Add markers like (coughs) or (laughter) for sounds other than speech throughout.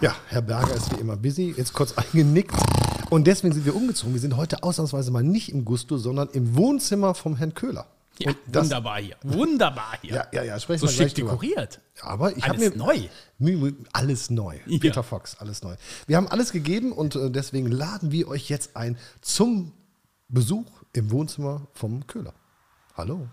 Ja, Herr Berger ist wie immer busy, jetzt kurz (laughs) eingenickt. Und deswegen sind wir umgezogen. Wir sind heute ausnahmsweise mal nicht im Gusto, sondern im Wohnzimmer vom Herrn Köhler. Ja, das- wunderbar hier. Wunderbar hier. Ja, ja, ja, sprechen so schick drüber. dekoriert. Aber ich habe Alles mir neu. Alles neu. Ja. Peter Fox, alles neu. Wir haben alles gegeben und äh, deswegen laden wir euch jetzt ein zum Besuch im Wohnzimmer vom Köhler. Hallo.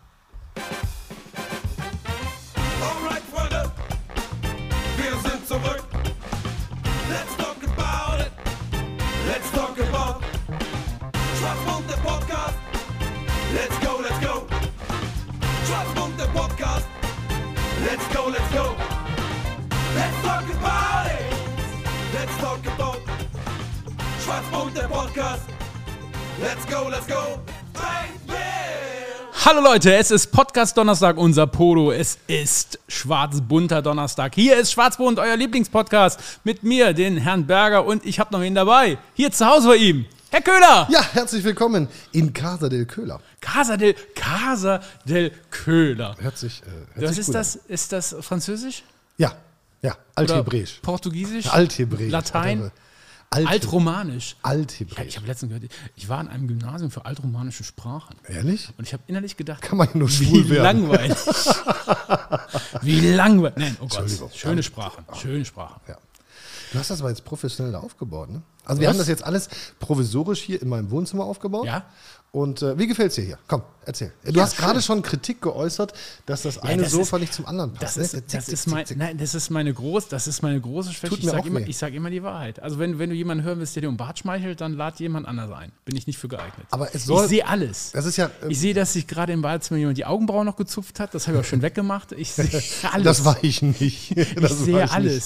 Talk about it. Let's talk about Schwarzmund, der Podcast. Let's go, let's go. Hallo Leute, es ist Podcast Donnerstag, unser Polo. Es ist schwarz-bunter Donnerstag. Hier ist Schwarzbunt, euer Lieblingspodcast. Mit mir, den Herrn Berger und ich habe noch ihn dabei. Hier zu Hause bei ihm, Herr Köhler. Ja, herzlich willkommen in Casa del Köhler. Casa del, Casa del Köhler. Hört sich, äh, hört Was sich ist gut das? Ist das Französisch? An. Ja, ja, Althebräisch. Portugiesisch? Althebräisch. Latein? Alt, Altromanisch. Ja, Althebräisch. ich habe letztens gehört, ich war in einem Gymnasium für altromanische Sprachen. Ehrlich? Und ich habe innerlich gedacht, Kann man ja nur wie schwul werden. langweilig. (laughs) wie langweilig. Nein, oh Gott. Schöne Sprachen. Schöne Sprachen. Ja. Du hast das aber jetzt professionell aufgebaut, ne? Also wir haben das jetzt alles provisorisch hier in meinem Wohnzimmer aufgebaut. Ja. Und äh, wie gefällt es dir hier? Komm, erzähl. Du hast gerade schon Kritik geäußert, dass das eine das Sofa ist- nicht zum anderen passt. Das ne? Zick, das, zick, ist zick, mein, zick. nein, das ist meine groß, das ist meine große Schwäche. Tut Ich sage immer, ich sag immer die Wahrheit. Also wenn, wenn du jemanden hören willst, der dir um Bart schmeichelt, dann lad jemand anders ein. Bin ich nicht für geeignet. Aber es soll- ich sehe alles. Das ist ja, ähm, ich sehe, dass sich gerade im Badezimmer jemand die Augenbrauen noch gezupft hat. Das habe ich auch schon (laughs) weggemacht. Ich sehe alles. Das war ich nicht. Ich Das war sehe nicht.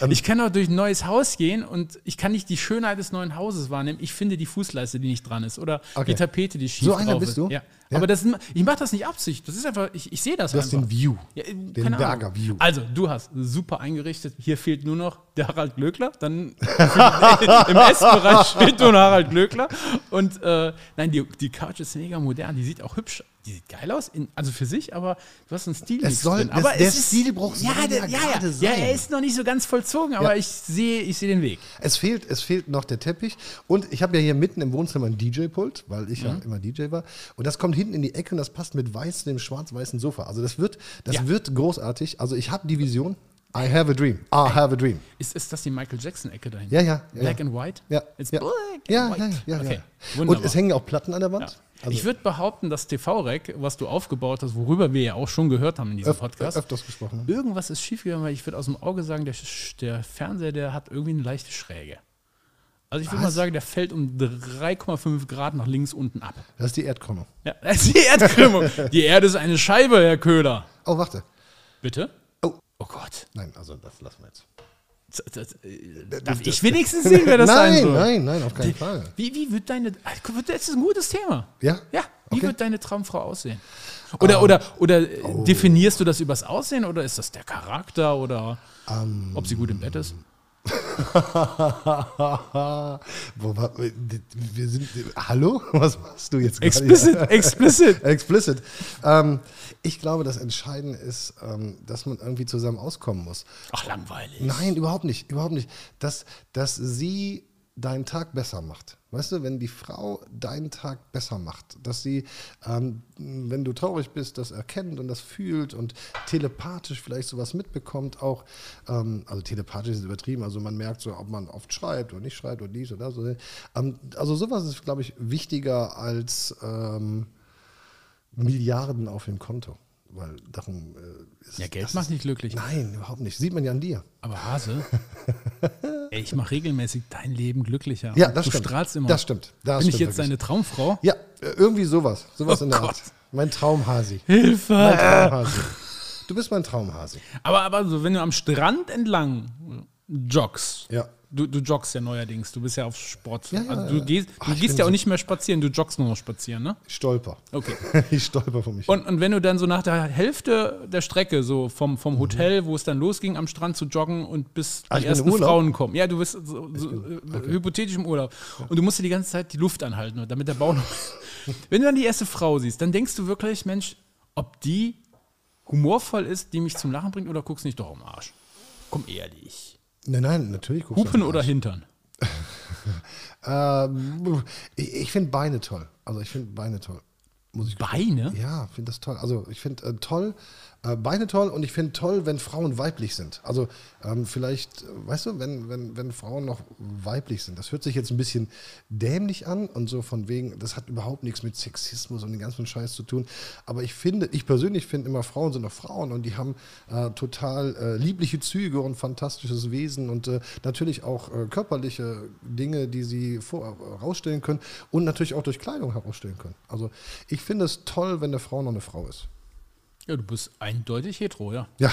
Alles. ich kann auch durch ein neues Haus gehen und ich kann nicht die Schönheit des neuen Hauses wahrnehmen. Ich finde die Fußleiste, die nicht dran ist. Oder Okay. die Tapete, die schief So einer drauf bist ist. du? Ja. Ja. Aber das, ich mache das nicht Absicht. Das ist einfach, ich, ich sehe das Du hast einfach. den View. Ja, äh, den keine Ahnung. Berger View. Also, du hast super eingerichtet. Hier fehlt nur noch der Harald Glöckler. Dann (laughs) im Essbereich fehlt nur noch Harald Glöckler. Und äh, nein, die, die Couch ist mega modern. Die sieht auch hübsch Die sieht geil aus, in, also für sich, aber du hast einen Stil Es soll- drin. Aber der ist, Stil braucht- ja, soll der, ja ja, ja, er ist noch nicht so ganz vollzogen, aber Ja. ich sehe ich sehe den Weg. Es fehlt, es fehlt noch der Teppich. Und ich habe ja hier mitten im Wohnzimmer ein DJ-Pult, weil ich Mhm. ja immer DJ war. Und das kommt hinten in die Ecke und das passt mit weiß dem schwarz-weißen Sofa. Also das wird, das Ja. wird großartig. Also ich habe die Vision. I have a dream. I have a dream. Ist, ist das die Michael Jackson-Ecke dahin? Ja, ja. ja Black and White? Ja, It's ja. black ja, and ja, white. ja, ja, okay. ja. Und Wunderbar. es hängen auch Platten an der Wand. Also ich würde behaupten, das TV-Rack, was du aufgebaut hast, worüber wir ja auch schon gehört haben in diesem öf Podcast, öfters gesprochen. irgendwas ist schiefgegangen, weil ich würde aus dem Auge sagen, der, der Fernseher, der hat irgendwie eine leichte Schräge. Also ich würde mal sagen, der fällt um 3,5 Grad nach links unten ab. Das ist die Erdkrümmung. Ja, (laughs) das ist die Erdkrümmung. die Erde ist eine Scheibe, Herr Köhler. Oh, warte. Bitte? Oh, Oh Gott. nein, also das lassen wir jetzt. Das, das, äh, darf ich wenigstens sehen, wer das (laughs) nein, sein soll? nein, nein, auf keinen Fall. Wie, wie wird deine. Ah, Das ist ein gutes Thema. Ja? Ja, wie Okay. wird deine Traumfrau aussehen? Oder, oder, oder äh, Oh. definierst du das übers Aussehen oder ist das der Charakter oder Ähm. ob sie gut im Bett ist? (laughs) Wir sind, hallo? (laughs) Was machst du jetzt gerade? Explicit, explicit. (laughs) Explicit. Ähm, ich glaube, das Entscheidende ist, ähm, dass man irgendwie zusammen auskommen muss. Ach, langweilig. Nein, überhaupt nicht, überhaupt nicht. Dass, dass sie deinen Tag besser macht. Weißt du, wenn die Frau deinen Tag besser macht, dass sie, ähm, wenn du traurig bist, das erkennt und das fühlt und telepathisch vielleicht sowas mitbekommt, auch, ähm, also telepathisch ist übertrieben, also man merkt so, ob man oft schreibt oder nicht schreibt oder dies oder das. Oder, ähm, also sowas ist, glaube ich, wichtiger als ähm, Milliarden auf dem Konto. Weil darum äh, ist Ja, Geld macht nicht glücklich. Nein, überhaupt nicht. Sieht man ja an dir. Aber Hase, (laughs) ey, ich mache regelmäßig dein Leben glücklicher. Ja, das du stimmt. strahlst immer. Das stimmt. Das Bin ich stimmt jetzt deine Traumfrau? Ja, äh, irgendwie sowas. Sowas Oh in der Gott. Art. Mein Traumhasi. Hilfe! Mein Traumhasi. Du bist mein Traumhasi. Aber, aber so, wenn du am Strand entlang joggst, Ja. Du, du joggst ja neuerdings, du bist ja auf Sport. Ja, ja, also du gehst, Ach, du ich gehst ja auch so- nicht mehr spazieren, du joggst nur noch spazieren, ne? Ich stolper. Okay. (laughs) Ich stolper von mich. Und, und wenn du dann so nach der Hälfte der Strecke, so vom, vom Hotel, wo es dann losging, am Strand zu joggen und bis Mhm. Ah, ich die ersten? Frauen kommen. Ja, du bist so, so, äh, hypothetisch im Urlaub. Und du musst dir die ganze Zeit die Luft anhalten, damit der Bauch noch. (laughs) wenn du dann die erste Frau siehst, dann denkst du wirklich, Mensch, ob die humorvoll ist, die mich zum Lachen bringt, oder guckst nicht doch am Arsch? Komm ehrlich. Nein, nein, natürlich guckst Hupen oder. Hintern? (laughs) Ähm, ich ich finde Beine toll. Also ich finde Beine toll. Muss ich Beine? Ja, finde das toll. Also ich finde äh, toll, äh, Beine toll und ich finde toll, wenn Frauen weiblich sind. Also ähm, vielleicht, äh, weißt du, wenn, wenn, wenn Frauen noch weiblich sind. Das hört sich jetzt ein bisschen dämlich an und so von wegen, das hat überhaupt nichts mit Sexismus und den ganzen Scheiß zu tun. Aber ich finde, ich persönlich finde immer, Frauen sind noch Frauen und die haben äh, total äh, liebliche Züge und fantastisches Wesen und äh, natürlich auch äh, körperliche Dinge, die sie herausstellen können und natürlich auch durch Kleidung herausstellen können. Also ich finde es toll, wenn eine Frau noch eine Frau ist. Ja, du bist eindeutig hetero, ja. (laughs) Ja,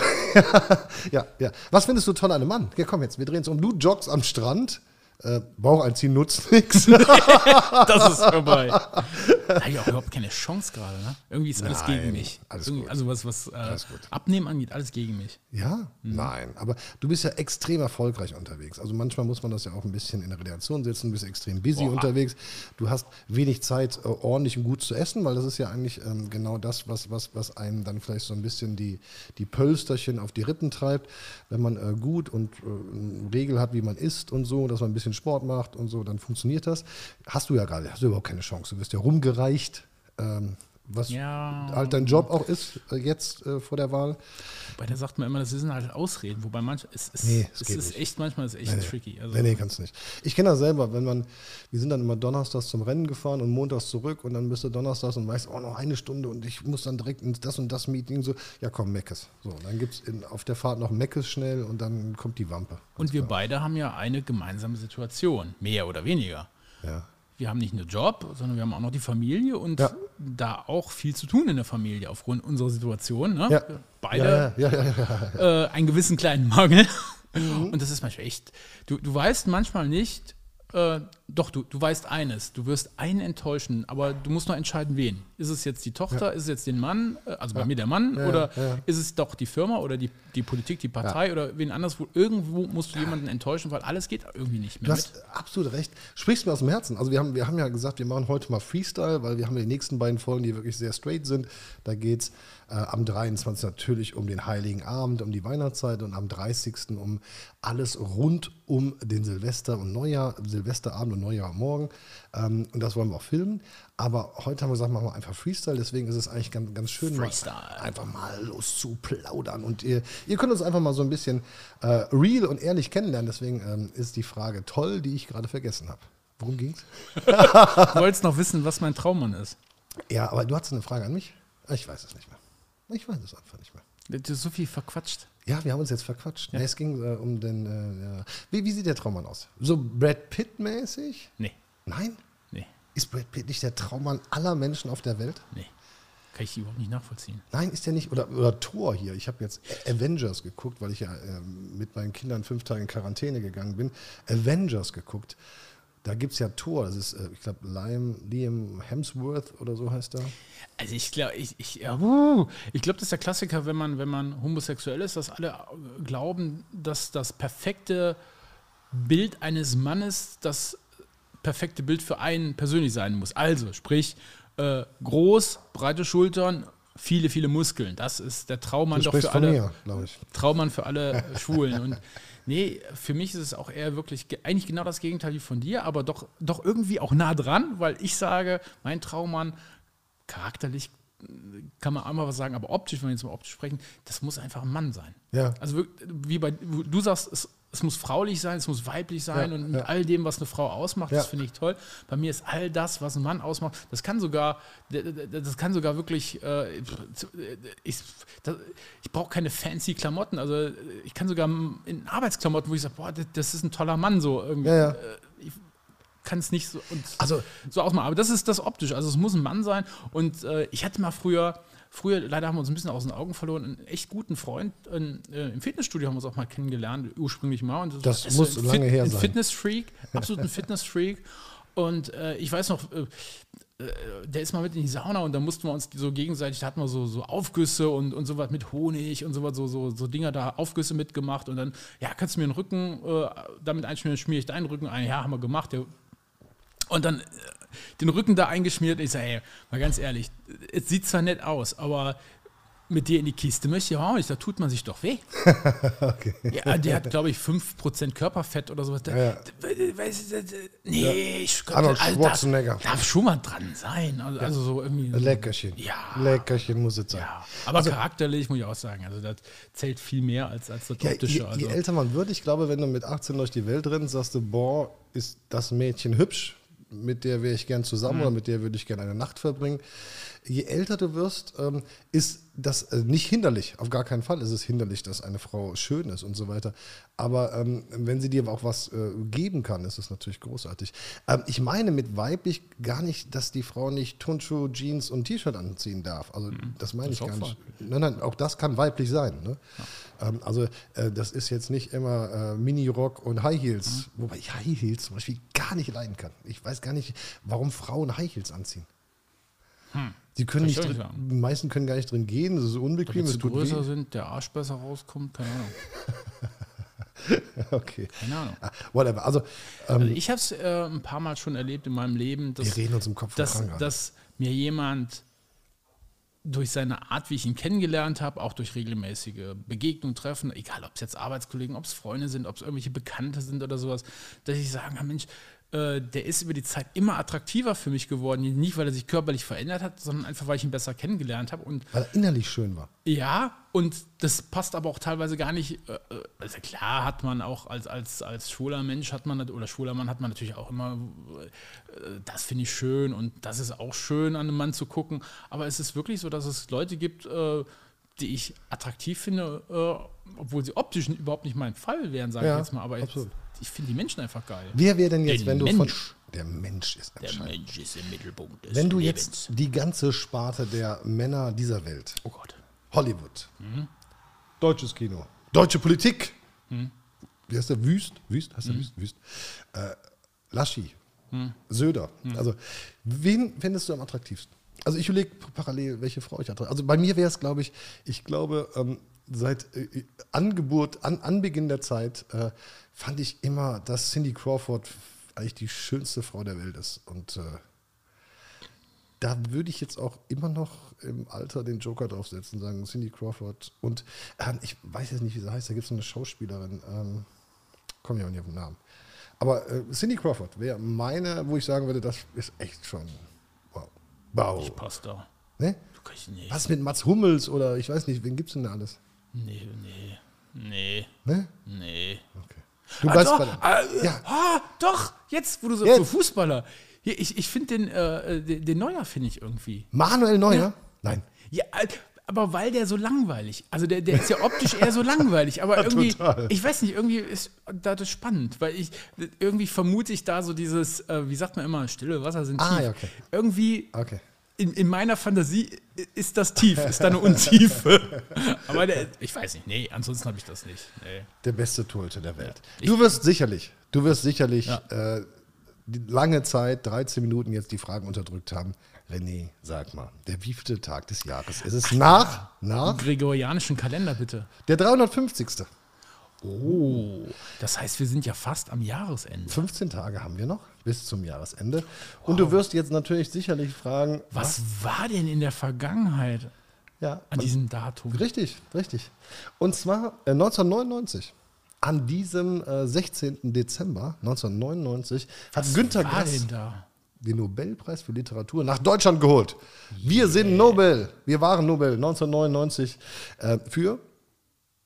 ja, ja. Was findest du toll an einem Mann? Ja, komm jetzt, wir drehen es um. Du joggst am Strand, äh, Bauch einziehen nutzt nichts. Das ist vorbei. (laughs) Habe ich auch überhaupt keine Chance gerade, ne? Irgendwie ist alles Nein, gegen mich. alles. Also was, was äh. Abnehmen angeht, alles gegen mich. Ja? Nein. Aber du bist ja extrem erfolgreich unterwegs. Also manchmal muss man das ja auch ein bisschen in der Relation setzen. Du bist extrem busy Boah. unterwegs. Du hast wenig Zeit, äh, ordentlich und gut zu essen, weil das ist ja eigentlich ähm, genau das, was, was, was einem dann vielleicht so ein bisschen die, die Pölsterchen auf die Rippen treibt. Wenn man äh, gut und äh, Regel hat, wie man isst und so, dass man ein bisschen Sport macht und so, dann funktioniert das. Hast du ja gerade, hast du überhaupt keine Chance. Du wirst ja rumgereicht. Ähm, was Ja. halt dein Job auch ist, äh, jetzt äh, vor der Wahl. Bei der sagt man immer, das sind halt Ausreden, wobei manchmal es, es, Nee, es es ist nicht. echt manchmal ist echt tricky. Also, nee, nee, kannst nicht. Ich kenne das selber, wenn man, wir sind dann immer donnerstags zum Rennen gefahren und montags zurück und dann bist du donnerstags und weißt, oh, noch eine Stunde und ich muss dann direkt ins das und das Meeting. So, ja komm, Meckes. So, dann gibt es auf der Fahrt noch Meckes schnell und dann kommt die Wampe. Und wir beide haben ja eine gemeinsame Situation, mehr oder weniger. Ja. Wir haben nicht nur Job, sondern wir haben auch noch die Familie und Ja. da auch viel zu tun in der Familie aufgrund unserer Situation. Ne? Ja. Beide Ja, äh, einen gewissen kleinen Mangel. Mhm. Und das ist manchmal echt. Du, du weißt manchmal nicht, äh, doch, du, du weißt eines, du wirst einen enttäuschen, aber du musst noch entscheiden, wen. Ist es jetzt die Tochter, ist es jetzt den Mann, äh, also bei mir der Mann, Ja, oder ja. ist es doch die Firma oder die, die Politik, die Partei oder wen anders? Wo, irgendwo musst du jemanden enttäuschen, weil alles geht irgendwie nicht Du mehr hast mit. absolut recht. Sprichst mir aus dem Herzen. Also wir haben, wir haben ja gesagt, wir machen heute mal Freestyle, weil wir haben die nächsten beiden Folgen, die wirklich sehr straight sind. Da geht es äh, am 23. natürlich um den Heiligen Abend, um die Weihnachtszeit und am 30. um alles rund um den Silvester und Neujahr, Silvesterabend und Neujahrmorgen. Ähm, und das wollen wir auch filmen. Aber heute haben wir gesagt, machen wir einfach Freestyle. Deswegen ist es eigentlich ganz, ganz schön, mal einfach mal los zu plaudern. Und ihr, ihr könnt uns einfach mal so ein bisschen äh, real und ehrlich kennenlernen. Deswegen ähm, ist die Frage toll, die ich gerade vergessen habe. Worum ging's? Du wolltest noch wissen, was mein Traummann ist. Ja, aber du hattest eine Frage an mich? Ich weiß es nicht mehr. Ich weiß es einfach nicht mehr. Du hast so viel verquatscht. Ja, wir haben uns jetzt verquatscht. Nee, es ging äh, um den. Äh, ja. wie, wie sieht der Traummann aus? So Brad Pitt-mäßig? Nee, Nein? nee, Ist Brad Pitt nicht der Traummann aller Menschen auf der Welt? nee. Kann ich überhaupt nicht nachvollziehen. Nein, ist der nicht. Oder, oder Thor hier. Ich habe jetzt Avengers geguckt, weil ich ja ähm, mit meinen Kindern fünf Tage in Quarantäne gegangen bin. Avengers geguckt. Da gibt es ja Thor. Das ist, äh, ich glaube, Liam, Hemsworth oder so heißt er. Also ich glaube, ich, ich, ja, uh, ich glaube, das ist der Klassiker, wenn man, wenn man homosexuell ist, dass alle äh, glauben, dass das perfekte Bild eines Mannes das perfekte Bild für einen persönlich sein muss. Also, sprich, äh, groß, breite Schultern, viele, viele Muskeln. Das ist der Traummann doch für alle. mir. Traummann für alle Schwulen. Und nee, für mich ist es auch eher wirklich ge- eigentlich genau das Gegenteil wie von dir, aber doch, doch irgendwie auch nah dran, weil ich sage, mein Traummann charakterlich äh, kann man einmal was sagen, aber optisch, wenn wir jetzt mal optisch sprechen, das muss einfach ein Mann sein. Ja. Also wie bei du sagst, es, es muss fraulich sein, es muss weiblich sein Ja, und mit ja. all dem, was eine Frau ausmacht, das finde ich toll. Bei mir ist all das, was ein Mann ausmacht, das kann sogar, das kann sogar wirklich, äh, ich, das, ich brauche keine fancy Klamotten, also ich kann sogar in Arbeitsklamotten, wo ich sage, boah, das, ist ein toller Mann so irgendwie. Ja, ja. Äh, Ich kann es nicht so und Also- so ausmachen. Aber das ist das optisch. Also es muss ein Mann sein. Und äh, ich hatte mal früher, früher, leider haben wir uns ein bisschen aus den Augen verloren, einen echt guten Freund. in, äh, Im Fitnessstudio haben wir uns auch mal kennengelernt, ursprünglich mal. Und Das ist muss ein lange her ein sein. Fitnessfreak, (laughs) absolut ein Fitnessfreak. Und äh, ich weiß noch, äh, äh, der ist mal mit in die Sauna und da mussten wir uns so gegenseitig, da hatten wir so, so Aufgüsse und, und sowas mit Honig und sowas, so, so, so Dinger da, Aufgüsse mitgemacht und dann, ja, kannst du mir den Rücken äh, damit einschmieren, schmiere ich deinen Rücken ein, ja, haben wir gemacht, der und dann äh, den Rücken da eingeschmiert. Ich sage, ey, mal ganz ehrlich, es sieht zwar nett aus, aber mit dir in die Kiste möchte ich auch nicht, da tut man sich doch weh. (laughs) Ja, der hat, glaube ich, 5% Körperfett oder sowas. Da, Ja. da- weiß ich, da- nee, ich Arnold also, Schwarzenegger. Darf, darf schon mal dran sein. Also, also so irgendwie. so- Leckerchen. Ja. Leckerchen muss es sein. Ja, aber charakterlich muss ich auch sagen, also das zählt viel mehr als, als das Ja, optische. je, also. je älter man wird, ich glaube, wenn du mit 18 durch die Welt rennst, sagst du, boah, ist das Mädchen hübsch, mit der wäre ich gern zusammen oder mit der würde ich gerne eine Nacht verbringen. Je älter du wirst, ähm, ist das äh, nicht hinderlich. Auf gar keinen Fall ist es hinderlich, dass eine Frau schön ist und so weiter. Aber ähm, wenn sie dir auch was äh, geben kann, ist es natürlich großartig. Ähm, ich meine mit weiblich gar nicht, dass die Frau nicht Turnschuhe, Jeans und T-Shirt anziehen darf. Also das meine ich auch gar nicht. Nein, nein, auch das kann weiblich sein. Ne? Ähm, also äh, das ist jetzt nicht immer Mini-Rock und High Heels, wobei ich High Heels zum Beispiel gar nicht leiden kann. Ich weiß gar nicht, warum Frauen High Heels anziehen. Die können nicht, drin, die meisten können gar nicht drin gehen, das ist unbequem, wenn sie größer weh. sind, der Arsch besser rauskommt, keine Ahnung. (laughs) Okay. Keine Ahnung. Ah, Whatever. Also, ähm, Also ich habe es äh, ein paar Mal schon erlebt in meinem Leben, dass, wir reden uns im Kopf dass, dass mir jemand durch seine Art, wie ich ihn kennengelernt habe, auch durch regelmäßige Begegnungen, Treffen, egal ob es jetzt Arbeitskollegen, ob es Freunde sind, ob es irgendwelche Bekannte sind oder sowas, dass ich sagen kann, Mensch, äh, der ist über die Zeit immer attraktiver für mich geworden. Nicht, weil er sich körperlich verändert hat, sondern einfach, weil ich ihn besser kennengelernt habe. Und Weil er innerlich schön war. ja, und das passt aber auch teilweise gar nicht. äh, äh, Also klar hat man auch als, als, als schwuler Mensch hat man oder schwuler Mann hat man natürlich auch immer, äh, das finde ich schön und das ist auch schön an einem Mann zu gucken. Aber es ist wirklich so, dass es Leute gibt, äh, die ich attraktiv finde, äh, obwohl sie optisch überhaupt nicht mein Fall wären, sage Ja, ich jetzt mal. Aber absolut. ich finde die Menschen einfach geil. Wer wäre denn jetzt, Den wenn du Mensch. von. Der Mensch ist Der entscheidend. Mensch ist im Mittelpunkt des Wenn du Lebens. jetzt die ganze Sparte der Männer dieser Welt, Oh Gott. Hollywood, deutsches Kino, deutsche Politik, wie heißt der? Wüst? Wüst? Heißt der Wüst? Wüst. Äh, Laschi, Söder. Also, wen fändest du am attraktivsten? Also, ich überlege parallel, welche Frau ich attraktiv Also, bei mir wäre es, glaube ich, ich glaube, ähm, seit äh, Angeburt, an Anbeginn der Zeit, äh, fand ich immer, dass Cindy Crawford eigentlich die schönste Frau der Welt ist. Und äh, da würde ich jetzt auch immer noch im Alter den Joker draufsetzen, sagen Cindy Crawford. Und ähm, ich weiß jetzt nicht, wie sie heißt, da gibt es eine Schauspielerin, ähm, komme ja auch nicht auf den Namen. Aber äh, Cindy Crawford wäre meine, wo ich sagen würde, das ist echt schon wow. Ich passe da. Ne? Du kannst, nee, Was mit Mats Hummels oder ich weiß nicht, wen gibt es denn da alles? nee, nee, nee, Ne? nee. Okay. Du Ah, bleibst doch, bei der, äh, Ja. ah, doch, jetzt, wo du so Jetzt. so Fußballer. Ich ich finde den, äh, den, den Neuer, finde ich irgendwie. Manuel Neuer? Nein. Ja, äh, aber weil der so langweilig, also der, der ist ja optisch eher so langweilig, aber (laughs) irgendwie, total. ich weiß nicht, irgendwie ist da das spannend, weil ich, irgendwie vermute ich da so dieses, äh, wie sagt man immer, stille Wasser sind Ah, tief. ja, okay. Irgendwie Okay. in, in meiner Fantasie ist das tief, ist da eine Untiefe. (laughs) aber der, ich weiß nicht, nee, ansonsten habe ich das nicht. Nee. Der beste Torhüter der Welt. Ich- Du wirst sicherlich, du wirst sicherlich Ja. äh, die lange Zeit, 13 Minuten jetzt die Fragen unterdrückt haben. René, sag mal, der wievielte Tag des Jahres? Es ist nach, nach Gregorianischen Kalender bitte. der 350. Oh, das heißt, wir sind ja fast am Jahresende. 15 Tage haben wir noch bis zum Jahresende. Und du wirst jetzt natürlich sicherlich fragen, Was war denn in der Vergangenheit Ja, an diesem Datum? Richtig, richtig. Und zwar äh, 1999. An diesem äh, 16. Dezember 1999 hat Günter war Grass denn da? Den Nobelpreis für Literatur nach Deutschland geholt. Wir sind Nobel. Wir waren Nobel 1999 äh, für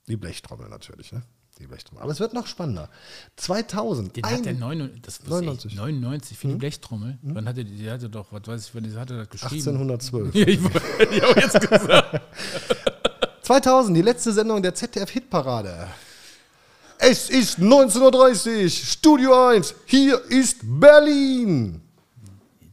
die Blechtrommel natürlich. Ne? Die Blechtrommel. Aber es wird noch spannender. 2000. Den hat der 99, das wusste 99. Ich, 99 für die Blechtrommel. Wann hatte die, die hatte doch, was weiß ich, wann die hatte das geschrieben? 1812. (laughs) Ja, ich auch jetzt gesagt. (laughs) 2000, die letzte Sendung der ZDF-Hitparade. Es ist 19.30 Uhr, Studio 1, hier ist Berlin.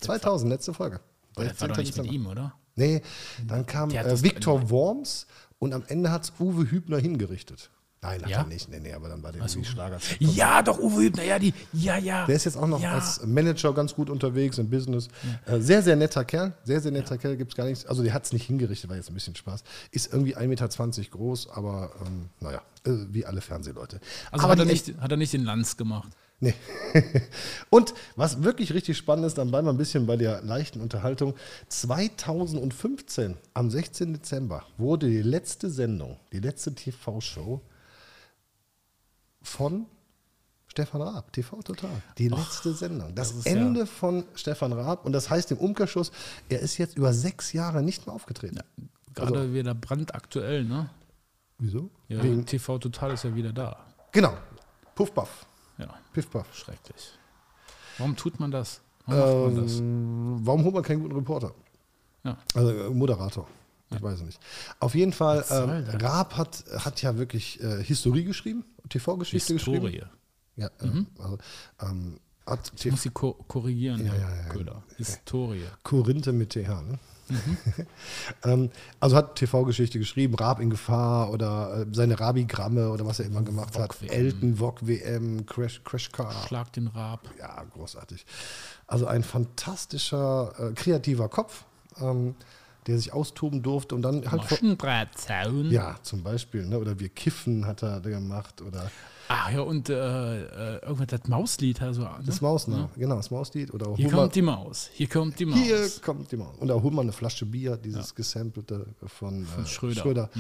2000, letzte Folge. Das war doch nicht mit ihm, oder? Nee, dann kam äh, Viktor Worms und am Ende hat es Uwe Hübner hingerichtet. Nein, hat Ja? er nicht. Nee, nee, aber dann war der irgendwie Schlager. Ja, doch, Uwe Hübner, ja, die, ja, ja. Der ist jetzt auch noch ja. als Manager ganz gut unterwegs im Business. Äh, sehr, sehr netter Kerl. Sehr, sehr netter Kerl. Gibt es gar nichts. Also, der hat es nicht hingerichtet, war jetzt ein bisschen Spaß. Ist irgendwie 1,20 Meter groß, aber ähm, naja, äh, wie alle Fernsehleute. Also aber hat er, nicht, hat er nicht den Lanz gemacht. Nee. (laughs) Und was wirklich richtig spannend ist, dann bleiben wir ein bisschen bei der leichten Unterhaltung. 2015, am 16. Dezember, wurde die letzte Sendung, die letzte TV-Show von Stefan Raab, TV Total. Die letzte Sendung. Das, das Ende von Stefan Raab. Und das heißt im Umkehrschluss, er ist jetzt über sechs Jahre nicht mehr aufgetreten. Gerade wieder brandaktuell, ne? Wieso? Ja, Wegen, TV Total ist ja wieder da. genau. Puff Puff. Ja, Piff Puff. schrecklich. Warum tut man das? Warum macht man das? Ähm, warum holt man keinen guten Reporter? Ja. Also äh, Moderator. Ich weiß es nicht. Auf jeden Fall, ähm? Raab hat, hat ja wirklich äh, Historie geschrieben, TV-Geschichte geschrieben. Historie. Ja, ähm, also, ähm, hat Ich TV muss sie ko korrigieren, Ja, ja, ja. Köhler. Historie. Korinthe mit TH, ne? Mhm. (laughs) also hat TV-Geschichte geschrieben, Raab in Gefahr oder äh, seine Rabigramme oder was er immer gemacht hat. Wok-WM. Elton, Wok WM, Crash, Crash Car. Schlag den Raab. Ja, großartig. Also ein fantastischer, äh, kreativer Kopf, ähm, der sich austoben durfte und dann halt. Maschendrahtzaun. Ja, zum Beispiel, ne? oder wir kiffen hat er gemacht oder Ah, ja, und äh, äh, irgendwas, das Mauslied. Also, ne? das Maus, ne? genau, das Mauslied oder Hier kommt die Maus. Hier kommt die Maus. Hier kommt die Maus. Und da hol mal eine Flasche Bier, dieses gesampelte von, äh, Schröder.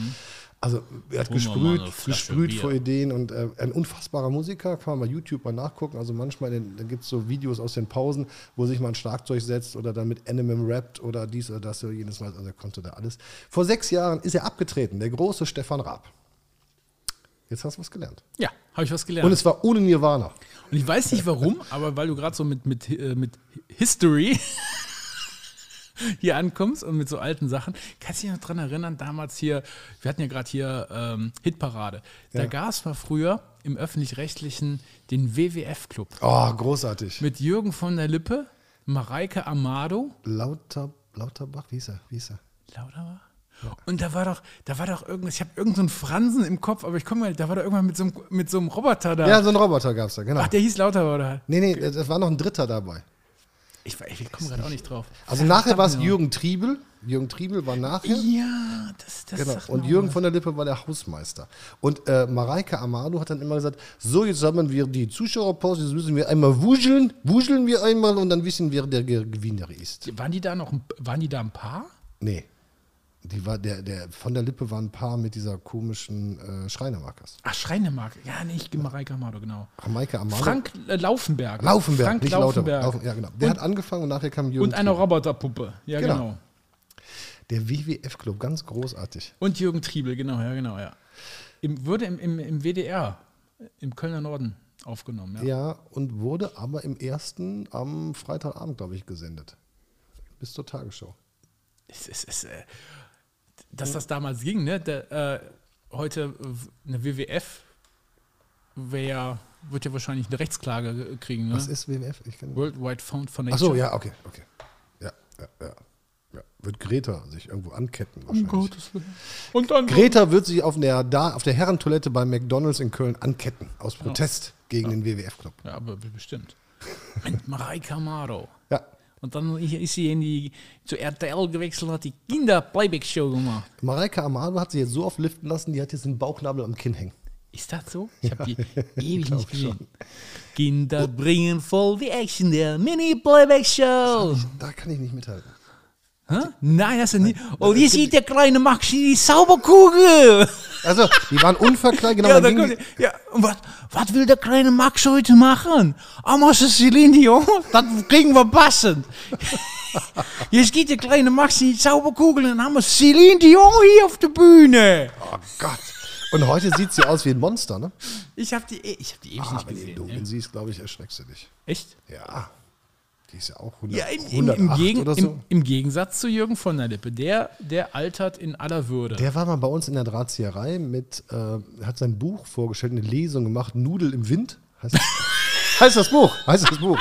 Also er hat gesprüht, gesprüht Bier. vor Ideen und äh, ein unfassbarer Musiker, kann man bei YouTube mal nachgucken. Also manchmal gibt es so Videos aus den Pausen, wo sich mal ein Schlagzeug setzt oder dann mit Eminem rappt oder dies oder das oder jenes Mal. Also er konnte da alles. Vor sechs Jahren ist er abgetreten, der große Stefan Raab. Jetzt hast du was gelernt. Ja, habe ich was gelernt. Und es war ohne Nirvana. Und ich weiß nicht warum, (laughs) aber weil du gerade so mit, mit, äh, mit History (laughs) hier ankommst und mit so alten Sachen, kannst du dich noch dran erinnern, damals hier, wir hatten ja gerade hier ähm, Hitparade. Da Ja. gab es mal früher im Öffentlich-Rechtlichen den WWF-Club Oh, großartig. mit Jürgen von der Lippe, Mareike Amado, Lauter, Lauterbach, wie hieß er? Wie hieß er? Lauterbach. Und da war doch, da war doch irgendwas, ich habe irgendeinen so Fransen im Kopf, aber ich komme mal, da war doch irgendwann mit so einem, mit so einem Roboter da. Ja, so ein Roboter gab es da, genau. Ach, der hieß Lauterbach, oder? nee, nee, es war noch ein Dritter dabei. Ich, ich komme gerade auch nicht drauf. Also nachher war es Ja. Jürgen Triebel. Jürgen Triebel war nachher. Ja, das, das Genau. Und Jürgen auch von der Lippe war der Hausmeister. Und äh, Mareike Amado hat dann immer gesagt, so jetzt sammeln wir die Zuschauerpause, jetzt müssen wir einmal wuscheln, wuscheln wir einmal und dann wissen wir, wer der Gewinner ist. was. Waren die da noch, waren die da ein Paar? Nee. Die war, der, der von der Lippe war ein Paar mit dieser komischen äh, Schreinermarkers. Ach, Schreinemark. Ja, nee, ich Mareike Amado, genau. Mareike Amado. Frank äh, Laufenberg. Laufenberg, Frank nicht Laufenberg. Laufen, ja, genau. Der hat angefangen und nachher kam Jürgen Und eine Triebel. Roboterpuppe. Ja, Genau. genau. Der WWF-Club, ganz großartig. Und Jürgen Triebel, genau, ja, genau, ja. Im, wurde im, im, im WDR, im Kölner Norden, aufgenommen, ja. Ja, und wurde aber im ersten am Freitagabend, glaube ich, gesendet. Bis zur Tagesschau. Es, es, äh, dass das damals ging, ne? Der, äh, heute eine WWF wäre ja, wird ja wahrscheinlich eine Rechtsklage kriegen, ne? Was ist WWF? Ich kenn- Worldwide Found Ach Foundation. so, ja, okay, okay. Ja, ja, ja. ja. Wird Greta sich irgendwo anketten Um wahrscheinlich. Gottes Willen. Und dann Greta wird sich auf der, da, auf der Herrentoilette bei McDonalds in Köln anketten, aus Protest gegen den WWF-Club. Ja, aber bestimmt. Mit Mareike Amado. Ja. Und dann ist sie in die, zu RTL gewechselt und hat die Kinder-Playback-Show gemacht. Mareike Amado hat sich jetzt so oft liften lassen, die hat jetzt den Bauchnabel am Kinn hängen. Ist das so? Ich habe die (laughs) ewig nicht gesehen. Kinder bringen voll die Action der Mini-Playback-Show. Da kann ich nicht mithalten. Hä? Nein, das ist nicht. Oh, hier sieht der kleine Maxi die Zauberkugel. Also, die waren unverkleidet. Genau, Ja, dann kommt, ja, und was, was will der kleine Max heute machen? Amos ist Celine Dion, das kriegen wir passend. (laughs) Jetzt geht der kleine Max in die Zauberkugel und dann haben wir Celine Dion hier auf der Bühne. oh Gott. Und heute sieht sie aus wie ein Monster, ne? Ich habe die, ich hab die ewig Ah, nicht wenn gesehen. du ihn siehst, glaube ich, erschreckst du dich. Echt? Ja. Die ist ja auch 100, Ja, im, im, im, 108 Gegen, so. im, im Gegensatz zu Jürgen von der Lippe. Der, der altert in aller Würde. Der war mal bei uns in der Drahtzieherei mit, äh, hat sein Buch vorgestellt, eine Lesung gemacht, Nudel im Wind. Heißt, (laughs) heißt das Buch, heißt das Buch.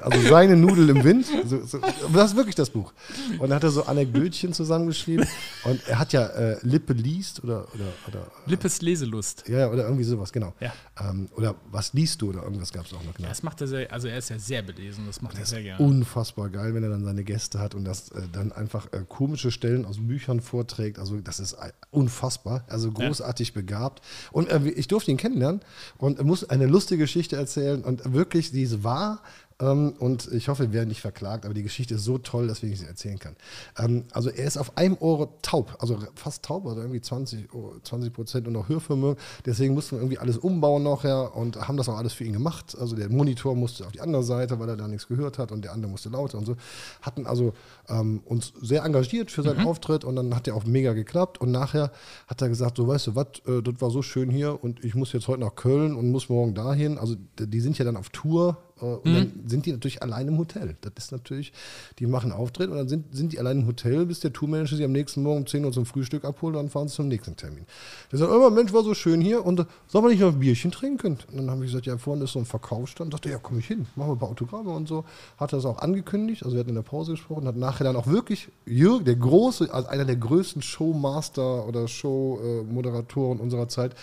Also seine Nudel im Wind. So, so, das ist wirklich das Buch. Und dann hat er so Anekdötchen zusammengeschrieben. Und er hat ja äh, Lippe liest oder, oder, oder Lippes Leselust. ja, oder irgendwie sowas, genau. Ja. Ähm, oder was liest du oder irgendwas gab es auch noch. Genau. Das macht er sehr, also er ist ja sehr belesen, das macht er sehr gerne. Unfassbar geil, wenn er dann seine Gäste hat und das äh, dann einfach äh, komische Stellen aus Büchern vorträgt. Also das ist äh, unfassbar, also großartig begabt. Und äh, ich durfte ihn kennenlernen und er muss eine lustige Geschichte erzählen und wirklich, die ist wahr. Ähm, und ich hoffe, wir werden nicht verklagt, aber die Geschichte ist so toll, dass ich sie erzählen kann. Ähm, also er ist auf einem Ohr taub, also fast taub, also irgendwie 20, Ohr- 20 Prozent und noch Hörvermögen. Deswegen mussten wir irgendwie alles umbauen nachher und haben das auch alles für ihn gemacht. Also der Monitor musste auf die andere Seite, weil er da nichts gehört hat und der andere musste lauter und so. Hatten also ähm, uns sehr engagiert für seinen Auftritt und dann hat er auch mega geklappt und nachher hat er gesagt, so weißt du was, äh, das war so schön hier und ich muss jetzt heute nach Köln und muss morgen dahin. Also die sind ja dann auf Tour äh, und dann sind die natürlich allein im Hotel. Das ist natürlich, die machen Auftritt und dann sind, sind die allein im Hotel, bis der Tourmanager sie am nächsten Morgen um 10 Uhr zum Frühstück abholt und dann fahren sie zum nächsten Termin. Der sagt, oh Mensch, war so schön hier und äh, soll man nicht noch ein Bierchen trinken? Und dann habe ich gesagt, ja, vorne ist so ein Verkaufsstand. Sagt er, ja, komm ich hin, machen wir ein paar Autogramme und so. Hat er das auch angekündigt, also wir hatten in der Pause gesprochen, hat nachher dann auch wirklich Jürgen, der große, also einer der größten Showmaster oder Showmoderatoren unserer Zeit,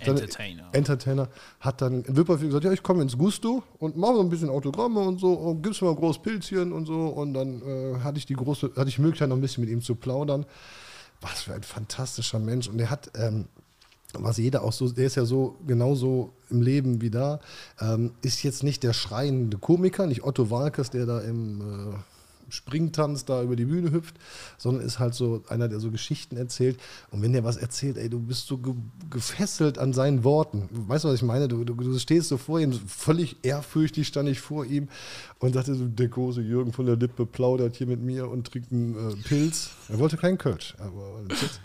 dann- Entertainer. Entertainer hat dann in Wipperfeld gesagt, ja, ich komme ins Gusto und mache so ein bisschen Autogramme und so und gibst mir mal ein großes Pilzchen und so und dann äh, hatte ich die große, hatte ich die Möglichkeit noch ein bisschen mit ihm zu plaudern. Was für ein fantastischer Mensch und der hat ähm, was jeder auch so, der ist ja so genauso im Leben wie da, ähm, ist jetzt nicht der schreiende Komiker, nicht Otto Walkes, der da im äh, Springtanz da über die Bühne hüpft, sondern ist halt so einer, der so Geschichten erzählt. Und wenn der was erzählt, ey, du bist so ge gefesselt an seinen Worten. Weißt du, was ich meine? Du, du, du stehst so vor ihm, völlig ehrfürchtig stand ich vor ihm und sagte so, der große Jürgen von der Lippe plaudert hier mit mir und trinkt einen äh, Pilz. Er wollte keinen Kölsch, aber einen Pilz.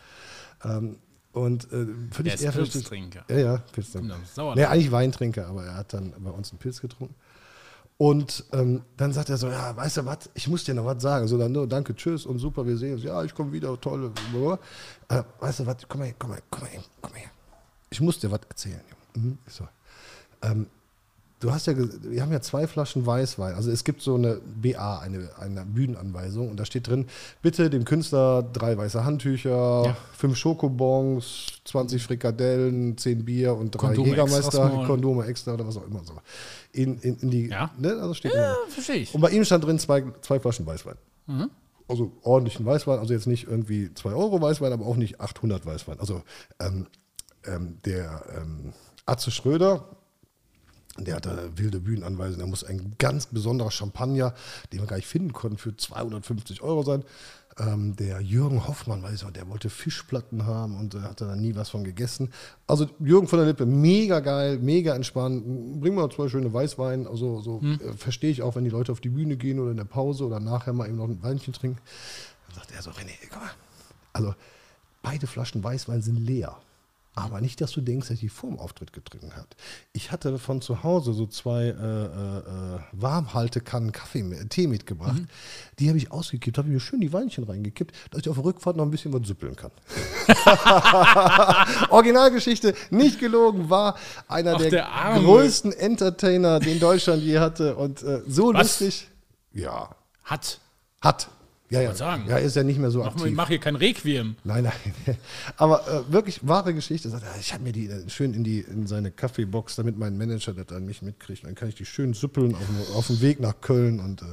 Ähm, und äh, völlig ist ehrfürchtig. Pilztrinker. Ja, ja, Pilztrinker. Genau. Nee, eigentlich Weintrinker, aber er hat dann bei uns einen Pilz getrunken. Und ähm, dann sagt er so, ja, weißt du was, ich muss dir noch was sagen. So, dann, no, danke, tschüss und super, wir sehen uns. Ja, ich komme wieder, toll. Äh, weißt du was, komm mal her, komm mal her, komm mal her, komm mal. Ich muss dir was erzählen. Mhm. Ich so, ähm, du hast ja, wir haben ja zwei Flaschen Weißwein. Also es gibt so eine BA, eine, eine Bühnenanweisung und da steht drin, bitte dem Künstler drei weiße Handtücher, Ja. fünf Schokobons, 20 Frikadellen, 10 Bier und drei Kondome extra Jägermeister, small. Kondome extra oder was auch immer so. In, in, in die, Ja. ne, also steht Ja, verstehe ich. Und bei ihm stand drin zwei, zwei Flaschen Weißwein. Also ordentlichen Weißwein, also jetzt nicht irgendwie 2 Euro Weißwein, aber auch nicht 800 Weißwein. Also ähm, ähm, der ähm, Atze Schröder, der hatte wilde Bühnenanweisung, da muss ein ganz besonderer Champagner, den wir gar nicht finden konnten, für 250 Euro sein. Ähm, der Jürgen Hoffmann, weiß ich noch, der wollte Fischplatten haben und äh, hatte da nie was von gegessen. Also Jürgen von der Lippe, mega geil, mega entspannt. Bring mal zwei schöne Weißwein. Also so äh, verstehe ich auch, wenn die Leute auf die Bühne gehen oder in der Pause oder nachher mal eben noch ein Weinchen trinken. Dann sagt er so, René, guck mal. Also beide Flaschen Weißwein sind leer. Aber nicht, dass du denkst, dass ich die vor dem Auftritt getrunken habe. Ich hatte von zu Hause so zwei äh, äh, äh, Warmhaltekannen Kaffee, mit- Tee mitgebracht. Die habe ich ausgekippt, habe mir schön die Weinchen reingekippt, dass ich auf der Rückfahrt noch ein bisschen was süppeln kann. (laughs) Originalgeschichte, nicht gelogen, war einer Ach, der, der größten Entertainer, den Deutschland je hatte. Und äh, so Was? lustig. Ja, Hat. hat. Ja, ja. Sagen. ja, ist ja nicht mehr so Mach, aktiv. mach hier kein Requiem. Nein, nein. (laughs) Aber äh, wirklich wahre Geschichte. Sagt, Ich habe mir die äh, schön in, die, in seine Kaffeebox, damit mein Manager das an mich mitkriegt. Dann kann ich die schön süppeln auf dem, auf dem Weg nach Köln. Und äh,